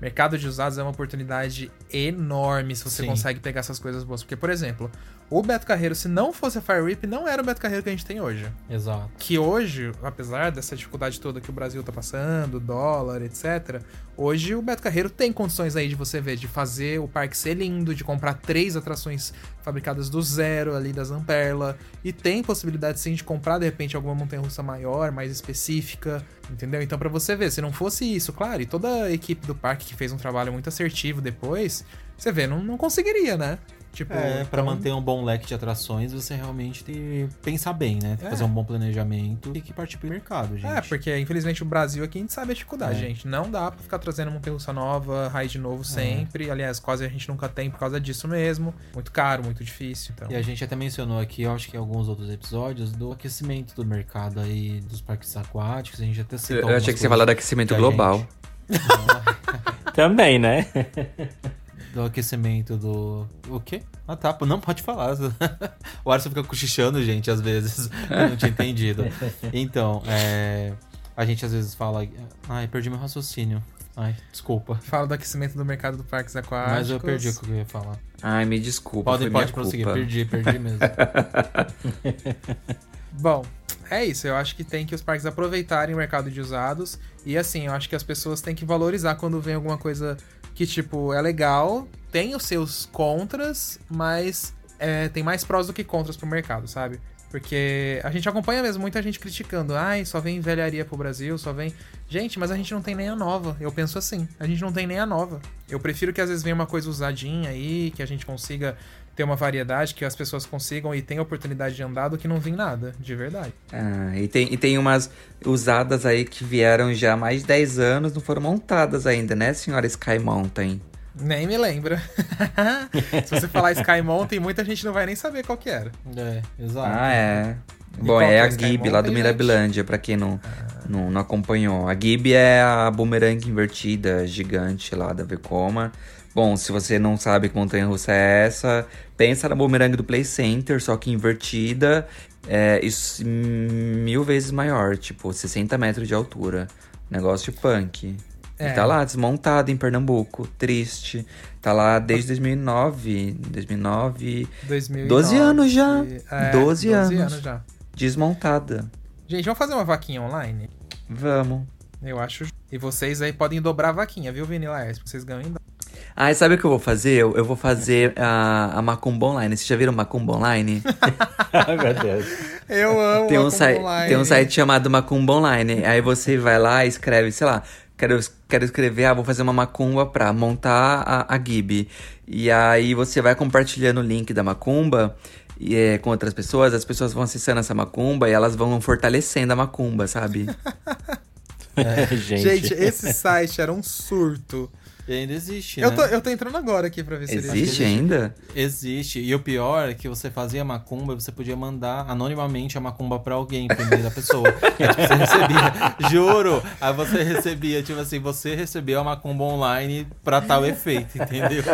Mercado de usados é uma oportunidade enorme se você Sim. consegue pegar essas coisas boas. Porque, por exemplo, o Beto Carreiro, se não fosse a Fire Rip, não era o Beto Carreiro que a gente tem hoje. Exato. Que hoje, apesar dessa dificuldade toda que o Brasil tá passando, dólar, etc., hoje o Beto Carreiro tem condições aí de você ver, de fazer o parque ser lindo, de comprar três atrações fabricadas do zero ali da Zamperla, e tem possibilidade sim de comprar de repente alguma montanha-russa maior, mais específica, entendeu? Então pra você ver, se não fosse isso, claro, e toda a equipe do parque que fez um trabalho muito assertivo depois, você vê, não, não conseguiria, né? Tipo, É, pra então- manter um bom leque de atrações, você realmente tem que pensar bem, né? Tem que É. fazer um bom planejamento e que partir pro mercado, gente. É, porque infelizmente o Brasil aqui a gente sabe a dificuldade, É. gente. Não dá pra ficar trazendo montanha russa nova, raid novo sempre. Aliás, quase a gente nunca tem por causa disso mesmo. Muito caro, muito difícil. Então. E a gente até mencionou aqui, eu acho que em alguns outros episódios, do aquecimento do mercado aí, dos parques aquáticos. A gente até citou Eu achei que você ia falar do aquecimento global. [laughs] Também, né? [laughs] Do aquecimento do. O quê? Ah, tá. Não pode falar. [laughs] o Arson fica cochichando, gente, às vezes. [laughs] Eu não tinha entendido. Então, é. A gente às vezes fala. Ai, perdi meu raciocínio. Ai, desculpa. Fala do aquecimento do mercado do parques aquáticos. Mas eu perdi o que eu ia falar. Ai, me desculpa, Pode, foi pode minha prosseguir. culpa. Perdi, perdi mesmo. [laughs] Bom, é isso. Eu acho que tem que os parques aproveitarem o mercado de usados. E assim, eu acho que as pessoas têm que valorizar quando vem alguma coisa que, tipo, é legal, tem os seus contras, mas é, tem mais prós do que contras pro mercado, sabe? Porque a gente acompanha mesmo muita gente criticando. Ai, só vem velharia pro Brasil, só vem. Gente, mas a gente não tem nem a nova. Eu penso assim, a gente não tem nem a nova. Eu prefiro que às vezes venha uma coisa usadinha aí, que a gente consiga ter uma variedade, que as pessoas consigam e tenham oportunidade de andar do que não vir nada, de verdade. Ah, e, tem, e tem umas usadas aí que vieram já há mais de 10 anos, não foram montadas ainda, né, senhora Sky Mountain? Nem me lembra. [laughs] Se você falar Sky Mountain, muita gente não vai nem saber qual que era. É, exato. Ah, é. E Bom, é que é a Gib lá do Mirabilândia, pra quem não, não, não acompanhou. A Gib é a boomerang invertida gigante lá da Vekoma. Bom, se você não sabe que montanha russa é essa, pensa na boomerang do Play Center, só que invertida. É isso mil vezes maior, tipo 60 metros de altura. Negócio punk. É. E tá lá, desmontado em Pernambuco. Triste. Tá lá desde 2009. 2009. 2009. 12 anos já. É, 12 anos. já. Desmontada. Gente, vamos fazer uma vaquinha online? Vamos. Eu acho. E vocês aí podem dobrar a vaquinha, viu, Vini Laércio? Vocês ganham em. Ah, e sabe o que eu vou fazer? Eu, eu vou fazer a, a Macumba Online. Vocês já viram Macumba Online? Ai, [laughs] meu Deus. Eu amo tem, um online. tem um site chamado Macumba Online. Aí você vai lá e escreve, sei lá, quero, quero escrever, ah, vou fazer uma macumba pra montar a, a Gib. E aí você vai compartilhando o link da macumba e, é, com outras pessoas, as pessoas vão acessando essa macumba e elas vão fortalecendo a macumba, sabe? [laughs] É, gente. Gente, esse site era um surto. E ainda existe, Eu né? tô, eu tô entrando agora aqui pra ver se ele Existe ainda? Existe. E o pior é que você fazia macumba e você podia mandar anonimamente a macumba pra alguém, da pessoa. [laughs] Tipo, você recebia, juro. Aí você recebia, tipo assim, você recebeu a macumba online pra tal efeito, entendeu?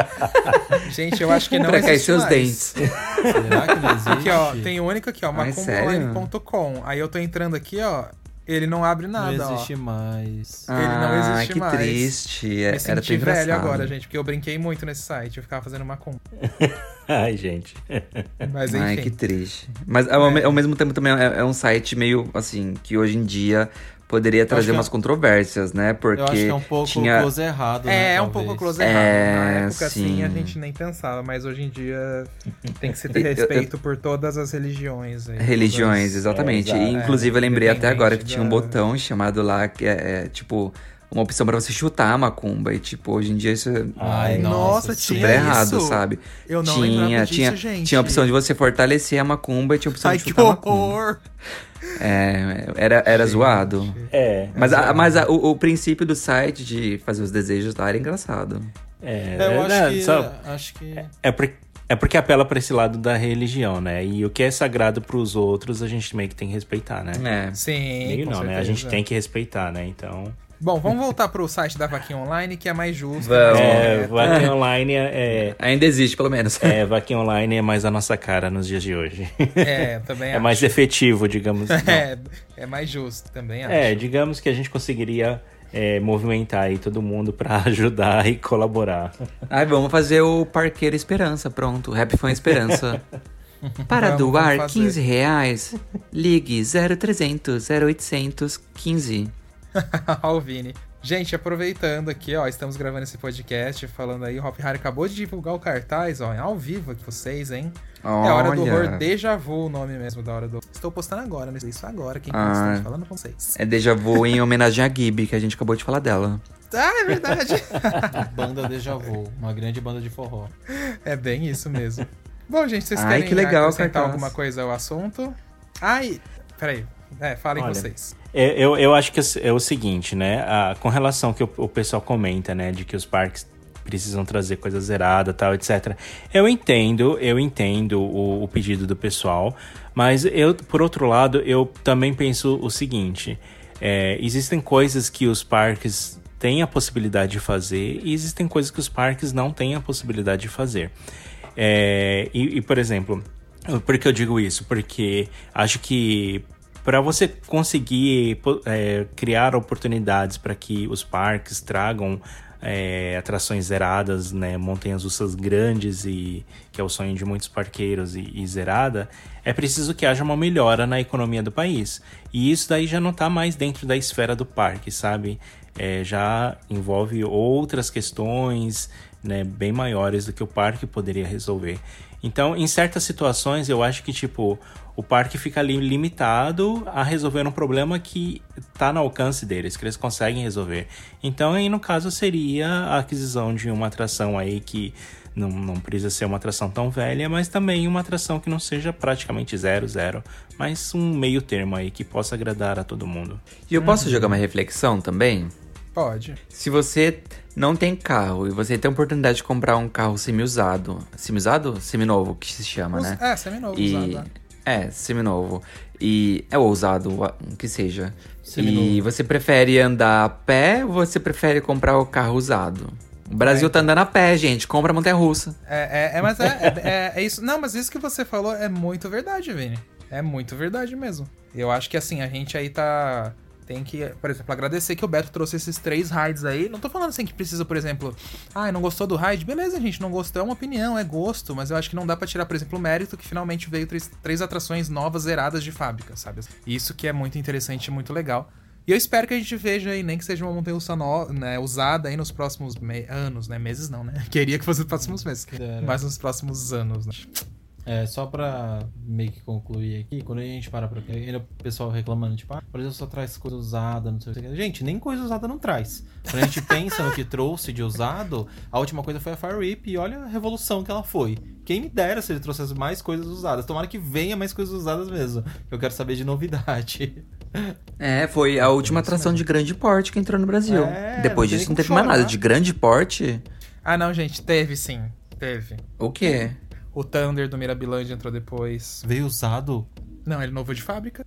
[laughs] Gente, eu acho que não pra cair existe seus mais. dentes. Será que não existe? Aqui, ó, tem o único aqui, ó, macumbaonline.com. Aí eu tô entrando aqui, ó, ele não abre nada, Não existe ó. mais. Ele não ah, existe que mais. triste. É- Me Era senti tão engraçado. velho agora, gente, porque eu brinquei muito nesse site, eu ficava fazendo macumba. [laughs] Ai, gente. Mas enfim. Ai, que triste. Mas ao, me- ao mesmo tempo também é, é um site meio assim, que hoje em dia poderia trazer é- umas controvérsias, né? Porque Eu acho que é um pouco tinha... close errado, É, né? é um talvez. pouco close errado. É, Na época, assim, a sim. gente nem pensava, mas hoje em dia [laughs] tem que se ter eu- respeito por todas as religiões. aí, Religiões, todas- exatamente. É, E, inclusive, eu lembrei até agora que tinha um da- botão chamado lá, que é, é, tipo, uma opção pra você chutar a macumba. E, tipo, hoje em dia isso é Ai, Nossa, nossa, tinha super errado, isso? sabe? Eu não tinha, disso, tinha, gente. tinha a opção de você fortalecer a macumba e tinha a opção Ai, de que chutar a macumba. horror! É, era, era zoado. É. Mas, a- mas a- o, o princípio do site de fazer os desejos lá era engraçado. É, Eu acho né, que. só- Acho que. é, por- é porque apela pra esse lado da religião, né? E o que é sagrado pros outros, a gente meio que tem que respeitar, né? É. Sim, Meio com não, né? A certeza. gente tem que respeitar, né? Então. Bom, vamos voltar pro site da Vaquinha Online, que é mais justo. Vamos. mais É, correto. vaquinha online é, Ainda existe, pelo menos. é, é, vaquinha online é mais a nossa cara nos dias de hoje. É, também [laughs] É acho. mais efetivo, digamos. [laughs] É, é mais justo, também acho. É, digamos que a gente conseguiria é, movimentar aí todo mundo pra [laughs] ajudar e colaborar. Ai, vamos fazer o Parqueiro Esperança, pronto. Rap Fã Esperança. Para Vamos, doar vamos fazer. 15 reais, ligue 0300 0800 15. [laughs] Ó, o Vini. Gente, aproveitando aqui, ó, estamos gravando esse podcast falando aí, o Hop Harry acabou de divulgar o cartaz, ó, ao vivo aqui vocês, hein? É a Hora do Olha. Horror Deja Vu, o nome mesmo da Hora do Estou postando agora, né? Isso agora, quem Ah. posta, falando com vocês. É Deja Vu em [laughs] homenagem a Gibi, que a gente acabou de falar dela. Ah, é verdade. [laughs] Banda Deja Vu, uma grande banda de forró. é bem isso mesmo. Bom, gente, vocês Ai, querem que legal, acrescentar cartaz. alguma coisa ao assunto? Ai, peraí. É, falem Olha, vocês. É, Eu, eu acho que é o seguinte, né? A- com relação que o, o pessoal comenta, né? De que os parques precisam trazer coisa zerada tal, etc. Eu entendo, eu entendo o, o pedido do pessoal, mas eu, por outro lado, eu também penso o seguinte: é, existem coisas que os parques têm a possibilidade de fazer e existem coisas que os parques não têm a possibilidade de fazer. É, e, e, por exemplo, por que eu digo isso? Porque acho que para você conseguir é, criar oportunidades para que os parques tragam é, atrações zeradas, né, montanhas russas grandes e que é o sonho de muitos parqueiros e, e zerada, é preciso que haja uma melhora na economia do país. E isso daí já não está mais dentro da esfera do parque, sabe? É, já envolve outras questões, né, bem maiores do que o parque poderia resolver. Então, em certas situações, eu acho que tipo o parque fica ali limitado a resolver um problema que está no alcance deles, que eles conseguem resolver. Então, aí no caso seria a aquisição de uma atração aí que não, não precisa ser uma atração tão velha, mas também uma atração que não seja praticamente zero zero, mas um meio termo aí que possa agradar a todo mundo. E eu posso jogar uma reflexão também? Pode. Se você não tem carro e você tem a oportunidade de comprar um carro semi-usado, semi-usado? Seminovo, que se chama, Us- né? É, seminovo E... usado. né? É, seminovo. E é ousado, que seja. Seminovo. E você prefere andar a pé ou você prefere comprar o carro usado? O Brasil tá andando a pé, gente. Compra montanha russa. É, é, é, mas é, é, é- é isso. Não, mas isso que você falou é muito verdade, Vini. É muito verdade mesmo. Eu acho que assim, a gente aí tá. Tem que, por exemplo, agradecer que o Beto trouxe esses três raids aí. Não tô falando assim que precisa, por exemplo, ah, não gostou do raid? Beleza, gente, não gostou, é uma opinião, é gosto, mas eu acho que não dá pra tirar, por exemplo, o mérito que finalmente veio três, três atrações novas zeradas de fábrica, sabe? Isso que é muito interessante e muito legal. E eu espero que a gente veja aí, nem que seja uma montanha russa no- né, usada aí nos próximos anos, né? Meses não, né? [laughs] Queria que fosse nos próximos meses. Mas nos próximos anos, né? É, só pra meio que concluir aqui, quando a gente para pra. Ele, o pessoal reclamando, tipo, ah, por exemplo, só traz coisa usada, não sei o que. Gente, nem coisa usada não traz. Quando a gente [laughs] pensa no que trouxe de usado, a última coisa foi a Fire Whip e olha a revolução que ela foi. Quem me dera se ele trouxesse mais coisas usadas. Tomara que venha mais coisas usadas mesmo. Eu quero saber de novidade. É, foi a última atração de grande porte que entrou no Brasil. É, Depois não disso não teve mais chorar. nada. De grande porte, Ah, não, gente, teve sim. Teve. o quê? O Thunder do Mirabilândia entrou depois. Veio usado? Não, ele novo de fábrica.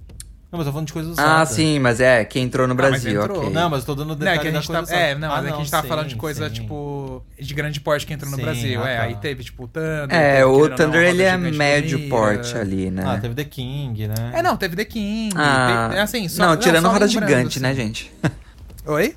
Não, mas eu tô falando de coisa usada. Ah, sim, mas é, que entrou no Ah, mas Brasil, entrou. ok. Não, mas eu tô dando Não, é detalhe que a gente tá, usada. é, não, Ah, mas é que a gente tava falando de coisa, sim. tipo, de grande porte que entrou no Sim, Brasil. ah, é, tá. aí teve, tipo, o Thunder. É, o não, Thunder a ele é médio porte ali, né? Ah, teve The King, né? É, não, teve The King. Ah, teve- é assim, só, não, tirando só roda gigante, assim. né, gente? [laughs] Oi?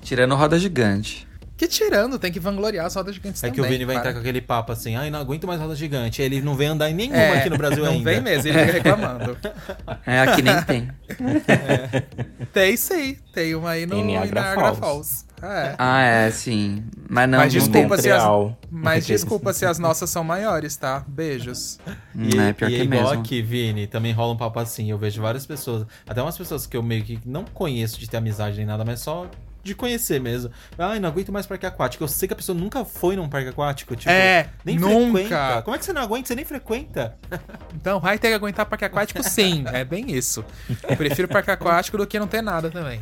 tirando roda gigante. Que tirando, tem que vangloriar as rodas gigantes É também. que o Vini vai entrar com aquele papo assim, ai, não aguento mais roda gigante. Ele não vem andar em nenhuma É, aqui no Brasil [laughs] não ainda. vem mesmo, ele fica reclamando. [laughs] É, aqui nem tem. [laughs] tem sim, tem uma aí no Em em Niagara Niagara, Falls. Falls. É. Ah, é, sim. Mas não, Mas não desculpa tem. se as, mas desculpa se as nossas são maiores, tá? Beijos. E, é, pior e que é igual mesmo. aqui, Vini, também rola um papo assim. Eu vejo várias pessoas, até umas pessoas que eu meio que não conheço de ter amizade nem nada, mas só de conhecer mesmo. Ai, não aguento mais parque aquático. Eu sei que a pessoa nunca foi num parque aquático. Tipo, É, nem nunca. frequenta. Como é que você não aguenta? Você nem frequenta. [laughs] Então vai ter que aguentar parque aquático sim, é bem isso. Eu prefiro parque aquático do que não ter nada também.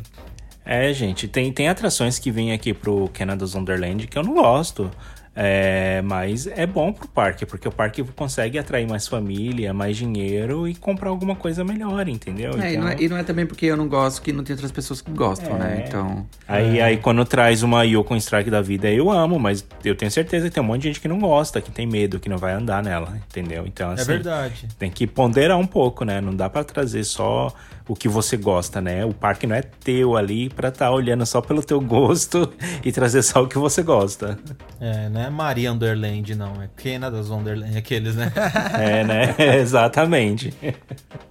É, gente, tem, tem atrações que vêm aqui pro Canada's Wonderland que eu não gosto. É, mas é bom pro parque, porque o parque consegue atrair mais família, mais dinheiro e comprar alguma coisa melhor, entendeu? É, e, Então- não é, e não é também porque eu não gosto que não tem outras pessoas que gostam, né? É. Então. Aí, aí quando traz uma Yukon Strike da vida, eu amo, mas eu tenho certeza que tem um monte de gente que não gosta, que tem medo, que não vai andar nela, entendeu? Então, assim, É verdade. tem que ponderar um pouco, né? Não dá pra trazer só o que você gosta, né? O parque não é teu ali pra estar olhando só pelo teu gosto [laughs] e trazer só o que você gosta. É, não é Maria Underland, não. É Canada's Wonderland. Aqueles, né? [laughs] É, né? [laughs] Exatamente.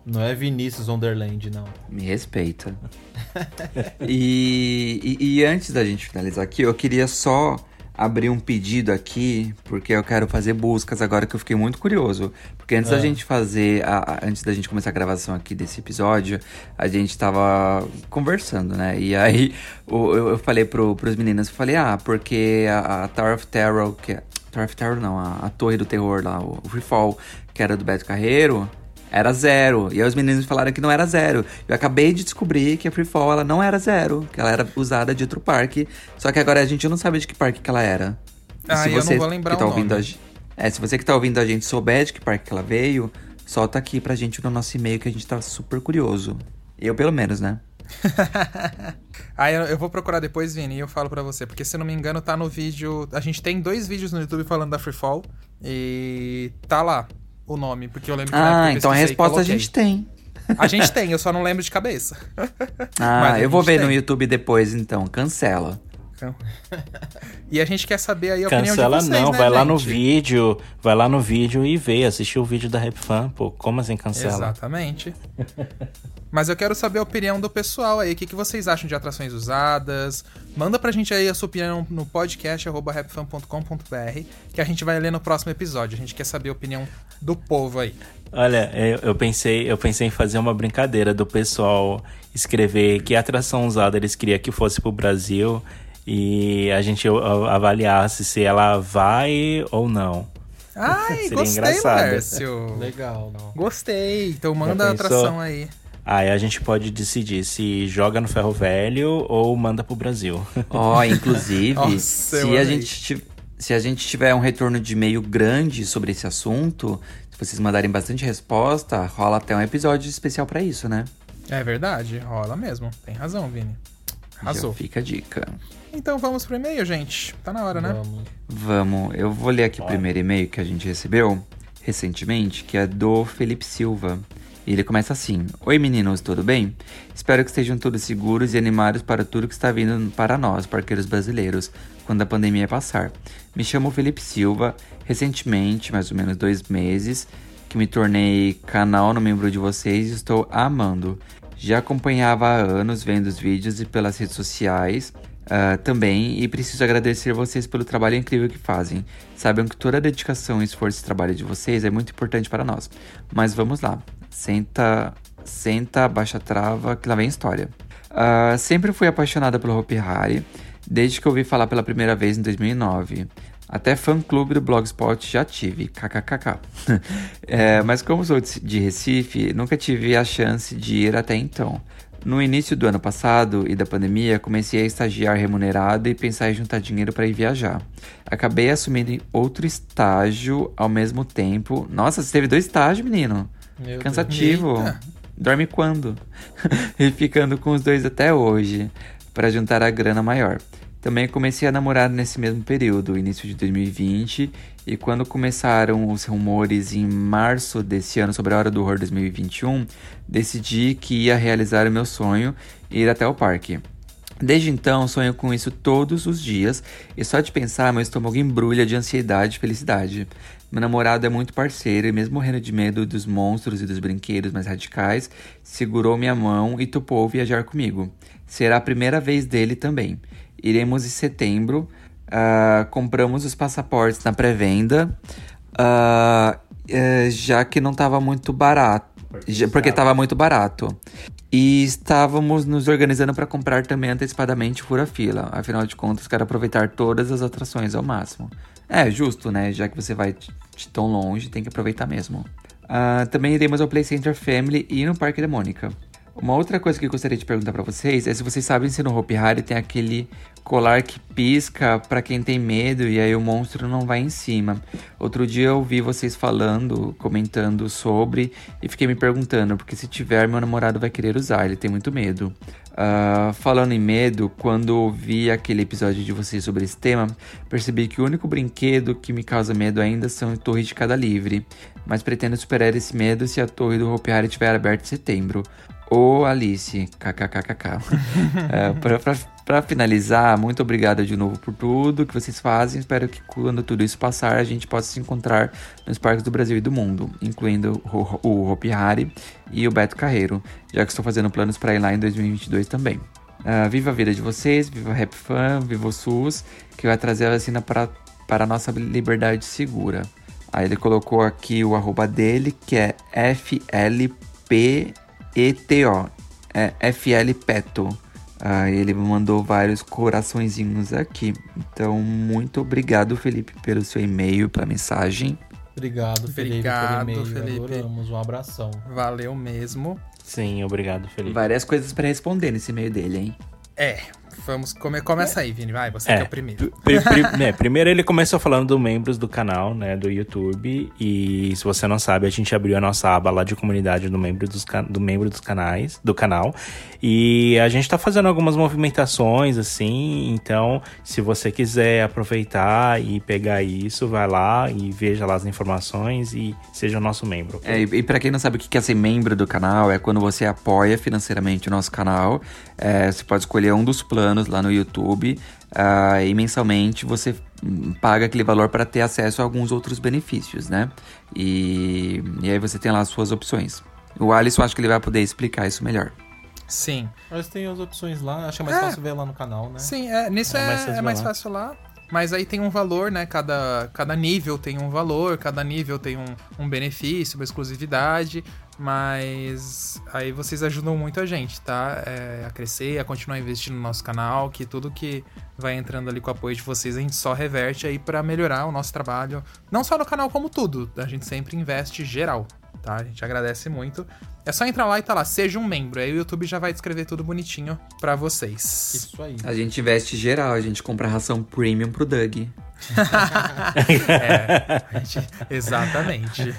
não é Vinícius Wonderland, não. Me respeita. [laughs] e, e, e antes da gente finalizar aqui, eu queria só abrir um pedido aqui, porque eu quero fazer buscas agora que eu fiquei muito curioso. Porque antes da gente fazer, a- a- antes da gente começar a gravação aqui desse episódio, a gente tava conversando, né? E aí o- eu, eu falei pro, pros meninos, eu falei, ah, porque a, a Tower of Terror, que é. Tower of Terror não, a, a Torre do Terror lá, o, o Free Fall, que era do Beto Carreiro, era zero. E aí os meninos falaram que não era zero. Eu acabei de descobrir que a Free Fall ela não era zero, que ela era usada de outro parque. Só que agora a gente não sabe de que parque que ela era. E Ah, eu não vou lembrar que tá o ouvindo nome. a, é, se você que tá ouvindo a gente souber de que parque que ela veio, solta aqui pra gente no nosso e-mail que a gente tá super curioso. Eu pelo menos, né? [laughs] Aí eu, eu vou procurar depois, Vini, e eu falo pra você. Porque se não me engano, tá no vídeo. A gente tem dois vídeos no YouTube falando da Free Fall. E tá lá o nome. Porque eu lembro que Ah, então a resposta a gente tem. A gente tem, eu só não lembro de cabeça. [laughs] Ah, eu vou ver no tem. YouTube depois então. Cancela. Então. E a gente quer saber aí a opinião Cancela de vocês, não, né, vai lá no gente? vídeo, vai lá no vídeo e vê, assistir o vídeo da Rap Fan, pô, como assim cancela? Exatamente. Mas eu quero saber a opinião do pessoal aí. O que, que vocês acham de atrações usadas? Manda pra gente aí a sua opinião no podcast rapfan.com.br que a gente vai ler no próximo episódio. A gente quer saber a opinião do povo aí. Olha, eu, eu pensei, eu pensei em fazer uma brincadeira do pessoal escrever que atração usada eles queriam que fosse pro Brasil e a gente avaliasse se ela vai ou não. Ai, Seria gostei, engraçado. [laughs] Legal, não. Gostei. Então manda a atração aí. Aí a gente pode decidir se joga no ferro velho ou manda pro Brasil. [laughs] Ó, inclusive, Nossa, eu se, a gente, se a gente tiver um retorno de e-mail grande sobre esse assunto, se vocês mandarem bastante resposta, rola até um episódio especial pra isso, né? É verdade, rola mesmo. Tem razão, Vini. Arrasou. Já fica a dica. Então vamos pro e-mail, gente. Tá na hora, né? Vamos. Vamos, eu vou ler aqui o primeiro e-mail que a gente recebeu recentemente, que é do Felipe Silva. E ele começa assim: Oi meninos, tudo bem? Espero que estejam todos seguros e animados para tudo que está vindo para nós, parqueiros brasileiros, quando a pandemia passar. Me chamo Felipe Silva, recentemente, mais ou menos dois meses, que me tornei canal no membro de vocês e estou amando. Já acompanhava há anos vendo os vídeos e pelas redes sociais uh, também e preciso agradecer vocês pelo trabalho incrível que fazem. Sabem que toda a dedicação, esforço e trabalho de vocês é muito importante para nós. Mas vamos lá. Senta, senta, baixa a trava, que lá vem história. Uh, sempre fui apaixonada pelo Hopi Hari, desde que ouvi falar pela primeira vez em 2009. Até fã-clube do Blogspot já tive, kkkk. [laughs] é, mas como sou de Recife, nunca tive a chance de ir até então. No início do ano passado e da pandemia, comecei a estagiar remunerado e pensar em juntar dinheiro para ir viajar. Acabei assumindo outro estágio ao mesmo tempo. Nossa, você teve dois estágios, menino? Meu Cansativo. Dorme quando? [laughs] e ficando com os dois até hoje, para juntar a grana maior. Também comecei a namorar nesse mesmo período, início de 2020, e quando começaram os rumores em março desse ano sobre a Hora do Horror 2021, decidi que ia realizar o meu sonho e ir até o parque. Desde então, sonho com isso todos os dias e só de pensar, meu estômago embrulha de ansiedade e felicidade. Meu namorado é muito parceiro e, mesmo morrendo de medo dos monstros e dos brinquedos mais radicais, segurou minha mão e topou viajar comigo. Será a primeira vez dele também. Iremos em setembro. Uh, compramos os passaportes na pré-venda, uh, uh, já que não estava muito barato. Porque, estava muito barato. E estávamos nos organizando para comprar também antecipadamente fura-fila. Afinal de contas, quero aproveitar todas as atrações ao máximo. É, justo, né? Já que você vai de tão longe, tem que aproveitar mesmo. Uh, também iremos ao Play Center Family e no Parque da Mônica. Uma outra coisa que eu gostaria de perguntar para vocês é se vocês sabem se no Hopi Hari tem aquele colar que pisca para quem tem medo e aí o monstro não vai em cima. Outro dia eu vi vocês falando, comentando sobre e fiquei me perguntando, porque se tiver, meu namorado vai querer usar, ele tem muito medo. Uh, falando em medo, quando vi aquele episódio de vocês sobre esse tema, percebi que o único brinquedo que me causa medo ainda são torres de cada livre, mas pretendo superar esse medo se a torre do Hopi Hari estiver aberta em setembro. Ô Alice, kkkk. [laughs] é, pra, pra, pra, finalizar, muito obrigado de novo por tudo que vocês fazem. Espero que quando tudo isso passar, a gente possa se encontrar nos parques do Brasil e do mundo, incluindo o, o Hopi Hari e o Beto Carreiro, já que estou fazendo planos para ir lá em 2022 também. Uh, viva a vida de vocês, viva a Rap Fan, viva o SUS, que vai trazer a vacina para, para a nossa liberdade segura. Aí ele colocou aqui o arroba dele, que é FLP ETO, é FL Peto. Ah, ele mandou vários coraçõezinhos aqui. Então, muito obrigado, Felipe, pelo seu e-mail, pela mensagem. Obrigado, Felipe, obrigado, pelo e-mail. Felipe. Adoramos, um abração. Valeu mesmo. Sim, obrigado, Felipe. Várias coisas para responder nesse e-mail dele, hein? É, Vamos come, começa aí, Vini, vai, você é, que é o primeiro. Pri, pri, né, primeiro ele começou falando dos membros do canal, né, do YouTube, e se você não sabe, a gente abriu a nossa aba lá de comunidade do membro dos, do membro dos canais, do canal, e a gente tá fazendo algumas movimentações, assim, então, se você quiser aproveitar e pegar isso, vai lá e veja lá as informações e seja nosso membro. É, e, para quem não sabe o que é ser membro do canal, é quando você apoia financeiramente o nosso canal, é, você pode escolher um dos planos anos lá no YouTube uh, e mensalmente você paga aquele valor para ter acesso a alguns outros benefícios, né? E, e aí você tem lá as suas opções. O Alisson acho que ele vai poder explicar isso melhor. Sim. Mas tem as opções lá, acho que é mais é. fácil ver lá no canal, né? Sim, é, nisso é, é mais, é mais fácil lá. Mas aí tem um valor, né? Cada, cada nível tem um valor, cada nível tem um, um benefício, uma exclusividade. Mas aí vocês ajudam muito a gente, tá? É, a crescer, a continuar investindo no nosso canal, que tudo que vai entrando ali com o apoio de vocês, a gente só reverte aí para melhorar o nosso trabalho. Não só no canal, como tudo. A gente sempre investe geral, tá? A gente agradece muito. É só entrar lá e tá lá, seja um membro. Aí o YouTube já vai descrever tudo bonitinho para vocês. Isso aí. A gente investe geral, a gente compra ração premium pro Doug. [laughs] é, gente, exatamente.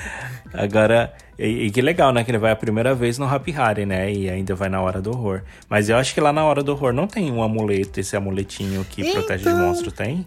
[laughs] Agora, e, e, que legal, né? Que ele vai a primeira vez no Happy Harry, né? E ainda vai na hora do horror. Mas eu acho que lá na hora do horror não tem um amuleto, esse amuletinho que então... protege de monstro, tem?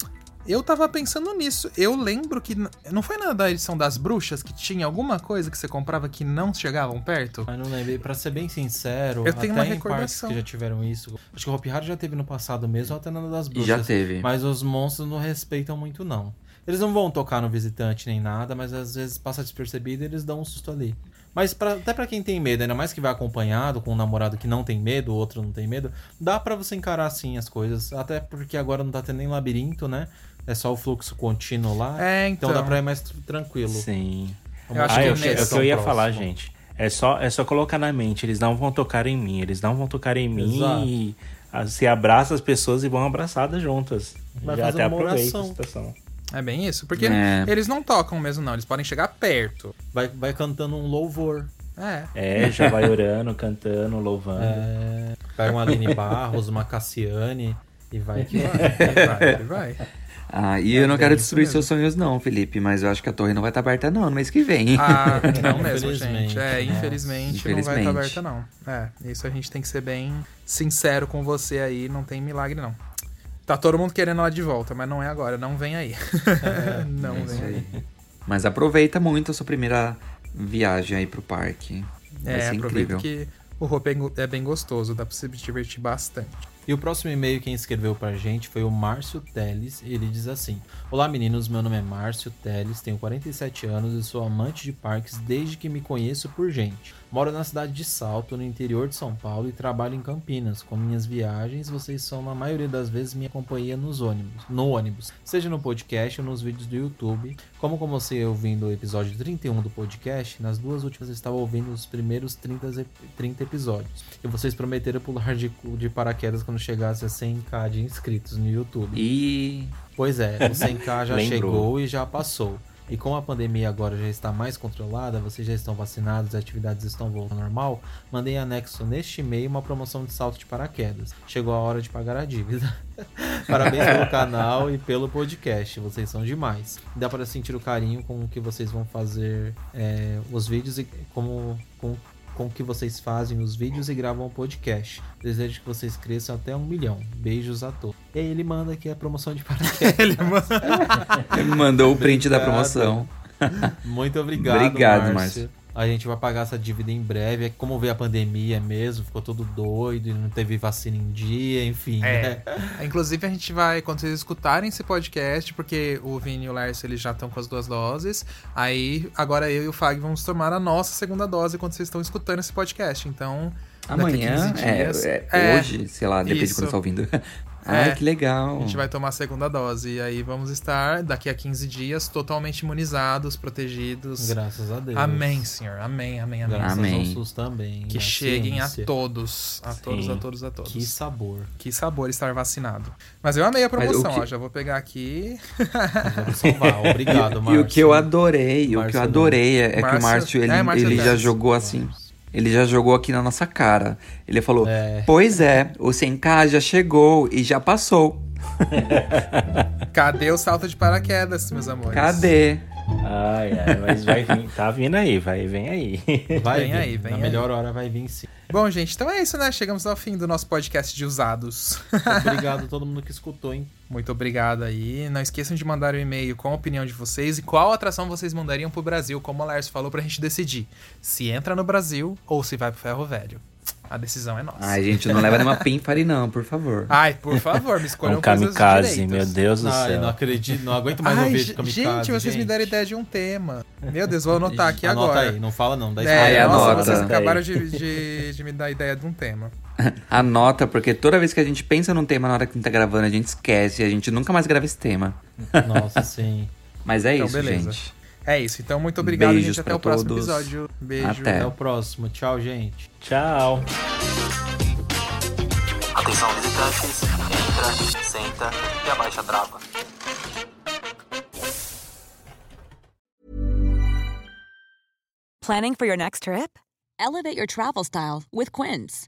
Eu tava pensando nisso. Eu lembro que. Não foi na da edição das bruxas que tinha alguma coisa que você comprava que não chegavam perto? Mas não lembro. Pra ser bem sincero, eu tenho uma recordação. que já tiveram isso. Acho que o Hopi Hari já teve no passado mesmo, até na das bruxas. Já teve. Mas os monstros não respeitam muito, não. Eles não vão tocar no visitante nem nada, mas às vezes passa despercebido e eles dão um susto ali. Mas pra- até pra quem tem medo, ainda mais que vai acompanhado com um namorado que não tem medo, o outro não tem medo, dá pra você encarar assim as coisas. Até porque agora não tá tendo nem labirinto, né? É só o fluxo contínuo lá. É, então. Então dá pra ir mais tr- tranquilo. Sim. Eu acho ah, que eu, nesse- é o que eu ia próximo. falar, gente. É só, é só colocar na mente, eles não vão tocar em mim, eles não vão tocar em mim Exato. e ah, se abraça as pessoas e vão abraçadas juntas. Vai Já fazer até aproveita a situação. É bem isso. Porque É. eles não tocam mesmo, não. Eles podem chegar perto. Vai, vai cantando um louvor. É. É, já vai orando, [laughs] cantando, louvando. É, pega uma Aline Barros, uma Cassiane e vai que [laughs] vai. Vai, ele vai. Ah, e eu não quero É destruir seus sonhos, não, Felipe, mas eu acho que a torre não vai estar aberta, não, no mês que vem. Ah, [laughs] não mesmo, Infelizmente. gente. É, infelizmente, não vai estar Infelizmente. aberta, não. É, isso a gente tem que ser bem sincero com você aí, não tem milagre, não. Tá todo mundo querendo ela de volta, mas não é agora, não vem aí. [laughs] não É vem aí. aí. Mas aproveita muito a sua primeira viagem aí pro parque. Vai É, aproveita incrível. que o roupa é é bem gostoso, dá pra se divertir bastante. E o próximo e-mail quem escreveu pra gente foi o Márcio Teles. Ele diz assim: Olá meninos, meu nome é Márcio Teles, tenho 47 anos e sou amante de parques desde que me conheço por gente. Moro na cidade de Salto, no interior de São Paulo e trabalho em Campinas. Com minhas viagens, vocês são na maioria das vezes minha companhia nos ônibus, no ônibus, seja no podcast ou nos vídeos do YouTube. Como comecei ouvindo o episódio 31 do podcast, nas duas últimas eu estava ouvindo os primeiros 30, ep- 30 episódios. E vocês prometeram pular de, de paraquedas quando chegasse a 100k de inscritos no YouTube. E Pois é, o 100k [laughs] já chegou e já passou. E como a pandemia agora já está mais controlada, vocês já estão vacinados, as atividades estão voltando ao normal, mandei anexo neste e-mail uma promoção de salto de paraquedas. Chegou a hora de pagar a dívida. [laughs] Parabéns pelo [laughs] canal e pelo podcast, vocês são demais. Dá para sentir o carinho com o que vocês vão fazer é, os vídeos e como com com o que vocês fazem os vídeos e gravam o podcast. Desejo que vocês cresçam até um milhão. Beijos a todos. E aí ele manda aqui a promoção de [laughs] paraquedas. Ele manda- ele mandou o print da Obrigado. promoção. Muito obrigado, Obrigado, Márcio. A gente vai pagar essa dívida em breve. É como veio a pandemia mesmo, ficou todo doido e não teve vacina em dia, enfim. É. né? [laughs] Inclusive, a gente vai, quando vocês escutarem esse podcast, porque o Vini e o Lércio eles já estão com as duas doses, aí agora eu e o Fag vamos tomar a nossa segunda dose quando vocês estão escutando esse podcast. Então, Amanhã, 15 é, é, É, hoje, sei lá, depende isso. de quando você tá ouvindo. Ai, É. que legal. A gente vai tomar a segunda dose. E aí vamos estar, daqui a 15 dias, totalmente imunizados, protegidos. Graças a Deus. Amém, Senhor. Amém, amém, amém. Graças Amém. ao SUS também. Que à cheguem a ciência. todos. A todos, Sim. a todos, a todos. Que sabor. Que sabor estar vacinado. Mas eu amei a promoção, que- ó. Já vou pegar aqui. Vamos salvar. Obrigado, [laughs] E Márcio. o que eu adorei, o que eu adorei é, é que o Márcio- ele, é, Márcio ele já jogou assim. Ele já jogou aqui na nossa cara. Ele falou: É. Pois é, o 100k já chegou e já passou. [laughs] Cadê o salto de paraquedas, meus amores? Cadê? Ai, ai, mas vai vir, tá vindo aí, vai, vem aí. Vai Vem vir. aí, vem Na aí. melhor hora vai vir sim. Bom, gente, então é isso, né? Chegamos ao fim do nosso podcast de usados. Obrigado a todo mundo que escutou, hein? Muito obrigado aí. Não esqueçam de mandar um e-mail com a opinião de vocês e qual atração vocês mandariam pro Brasil, como o Lars falou, pra gente decidir se entra no Brasil ou se vai pro Ferro Velho. A decisão é nossa. Ai, gente, não leva nenhuma pínfare, não, por favor. [laughs] Ai, por favor, me É escolham um kamikaze, meu Deus do Ai, céu. não acredito, não aguento mais Ai, ouvir de kamikaze, gente, vocês me deram ideia de um tema. Meu Deus, vou anotar aqui Anota agora. aí, não fala não, dá É, nossa, anota. vocês acabaram de, [laughs] de, de me dar ideia de um tema. [laughs] Anota, porque toda vez que a gente pensa num tema na hora que a gente tá gravando, a gente esquece e a gente nunca mais grava esse tema. Nossa, [laughs] sim. Mas é Então, isso, beleza. gente. É isso, então muito obrigado, Beijos gente. Até o próximo todos. episódio. Beijo. Até. Até o próximo. Tchau, gente. Tchau. Atenção visitantes, entra, senta e abaixa a trava. Planning for your next trip? Elevate your travel style with Quince.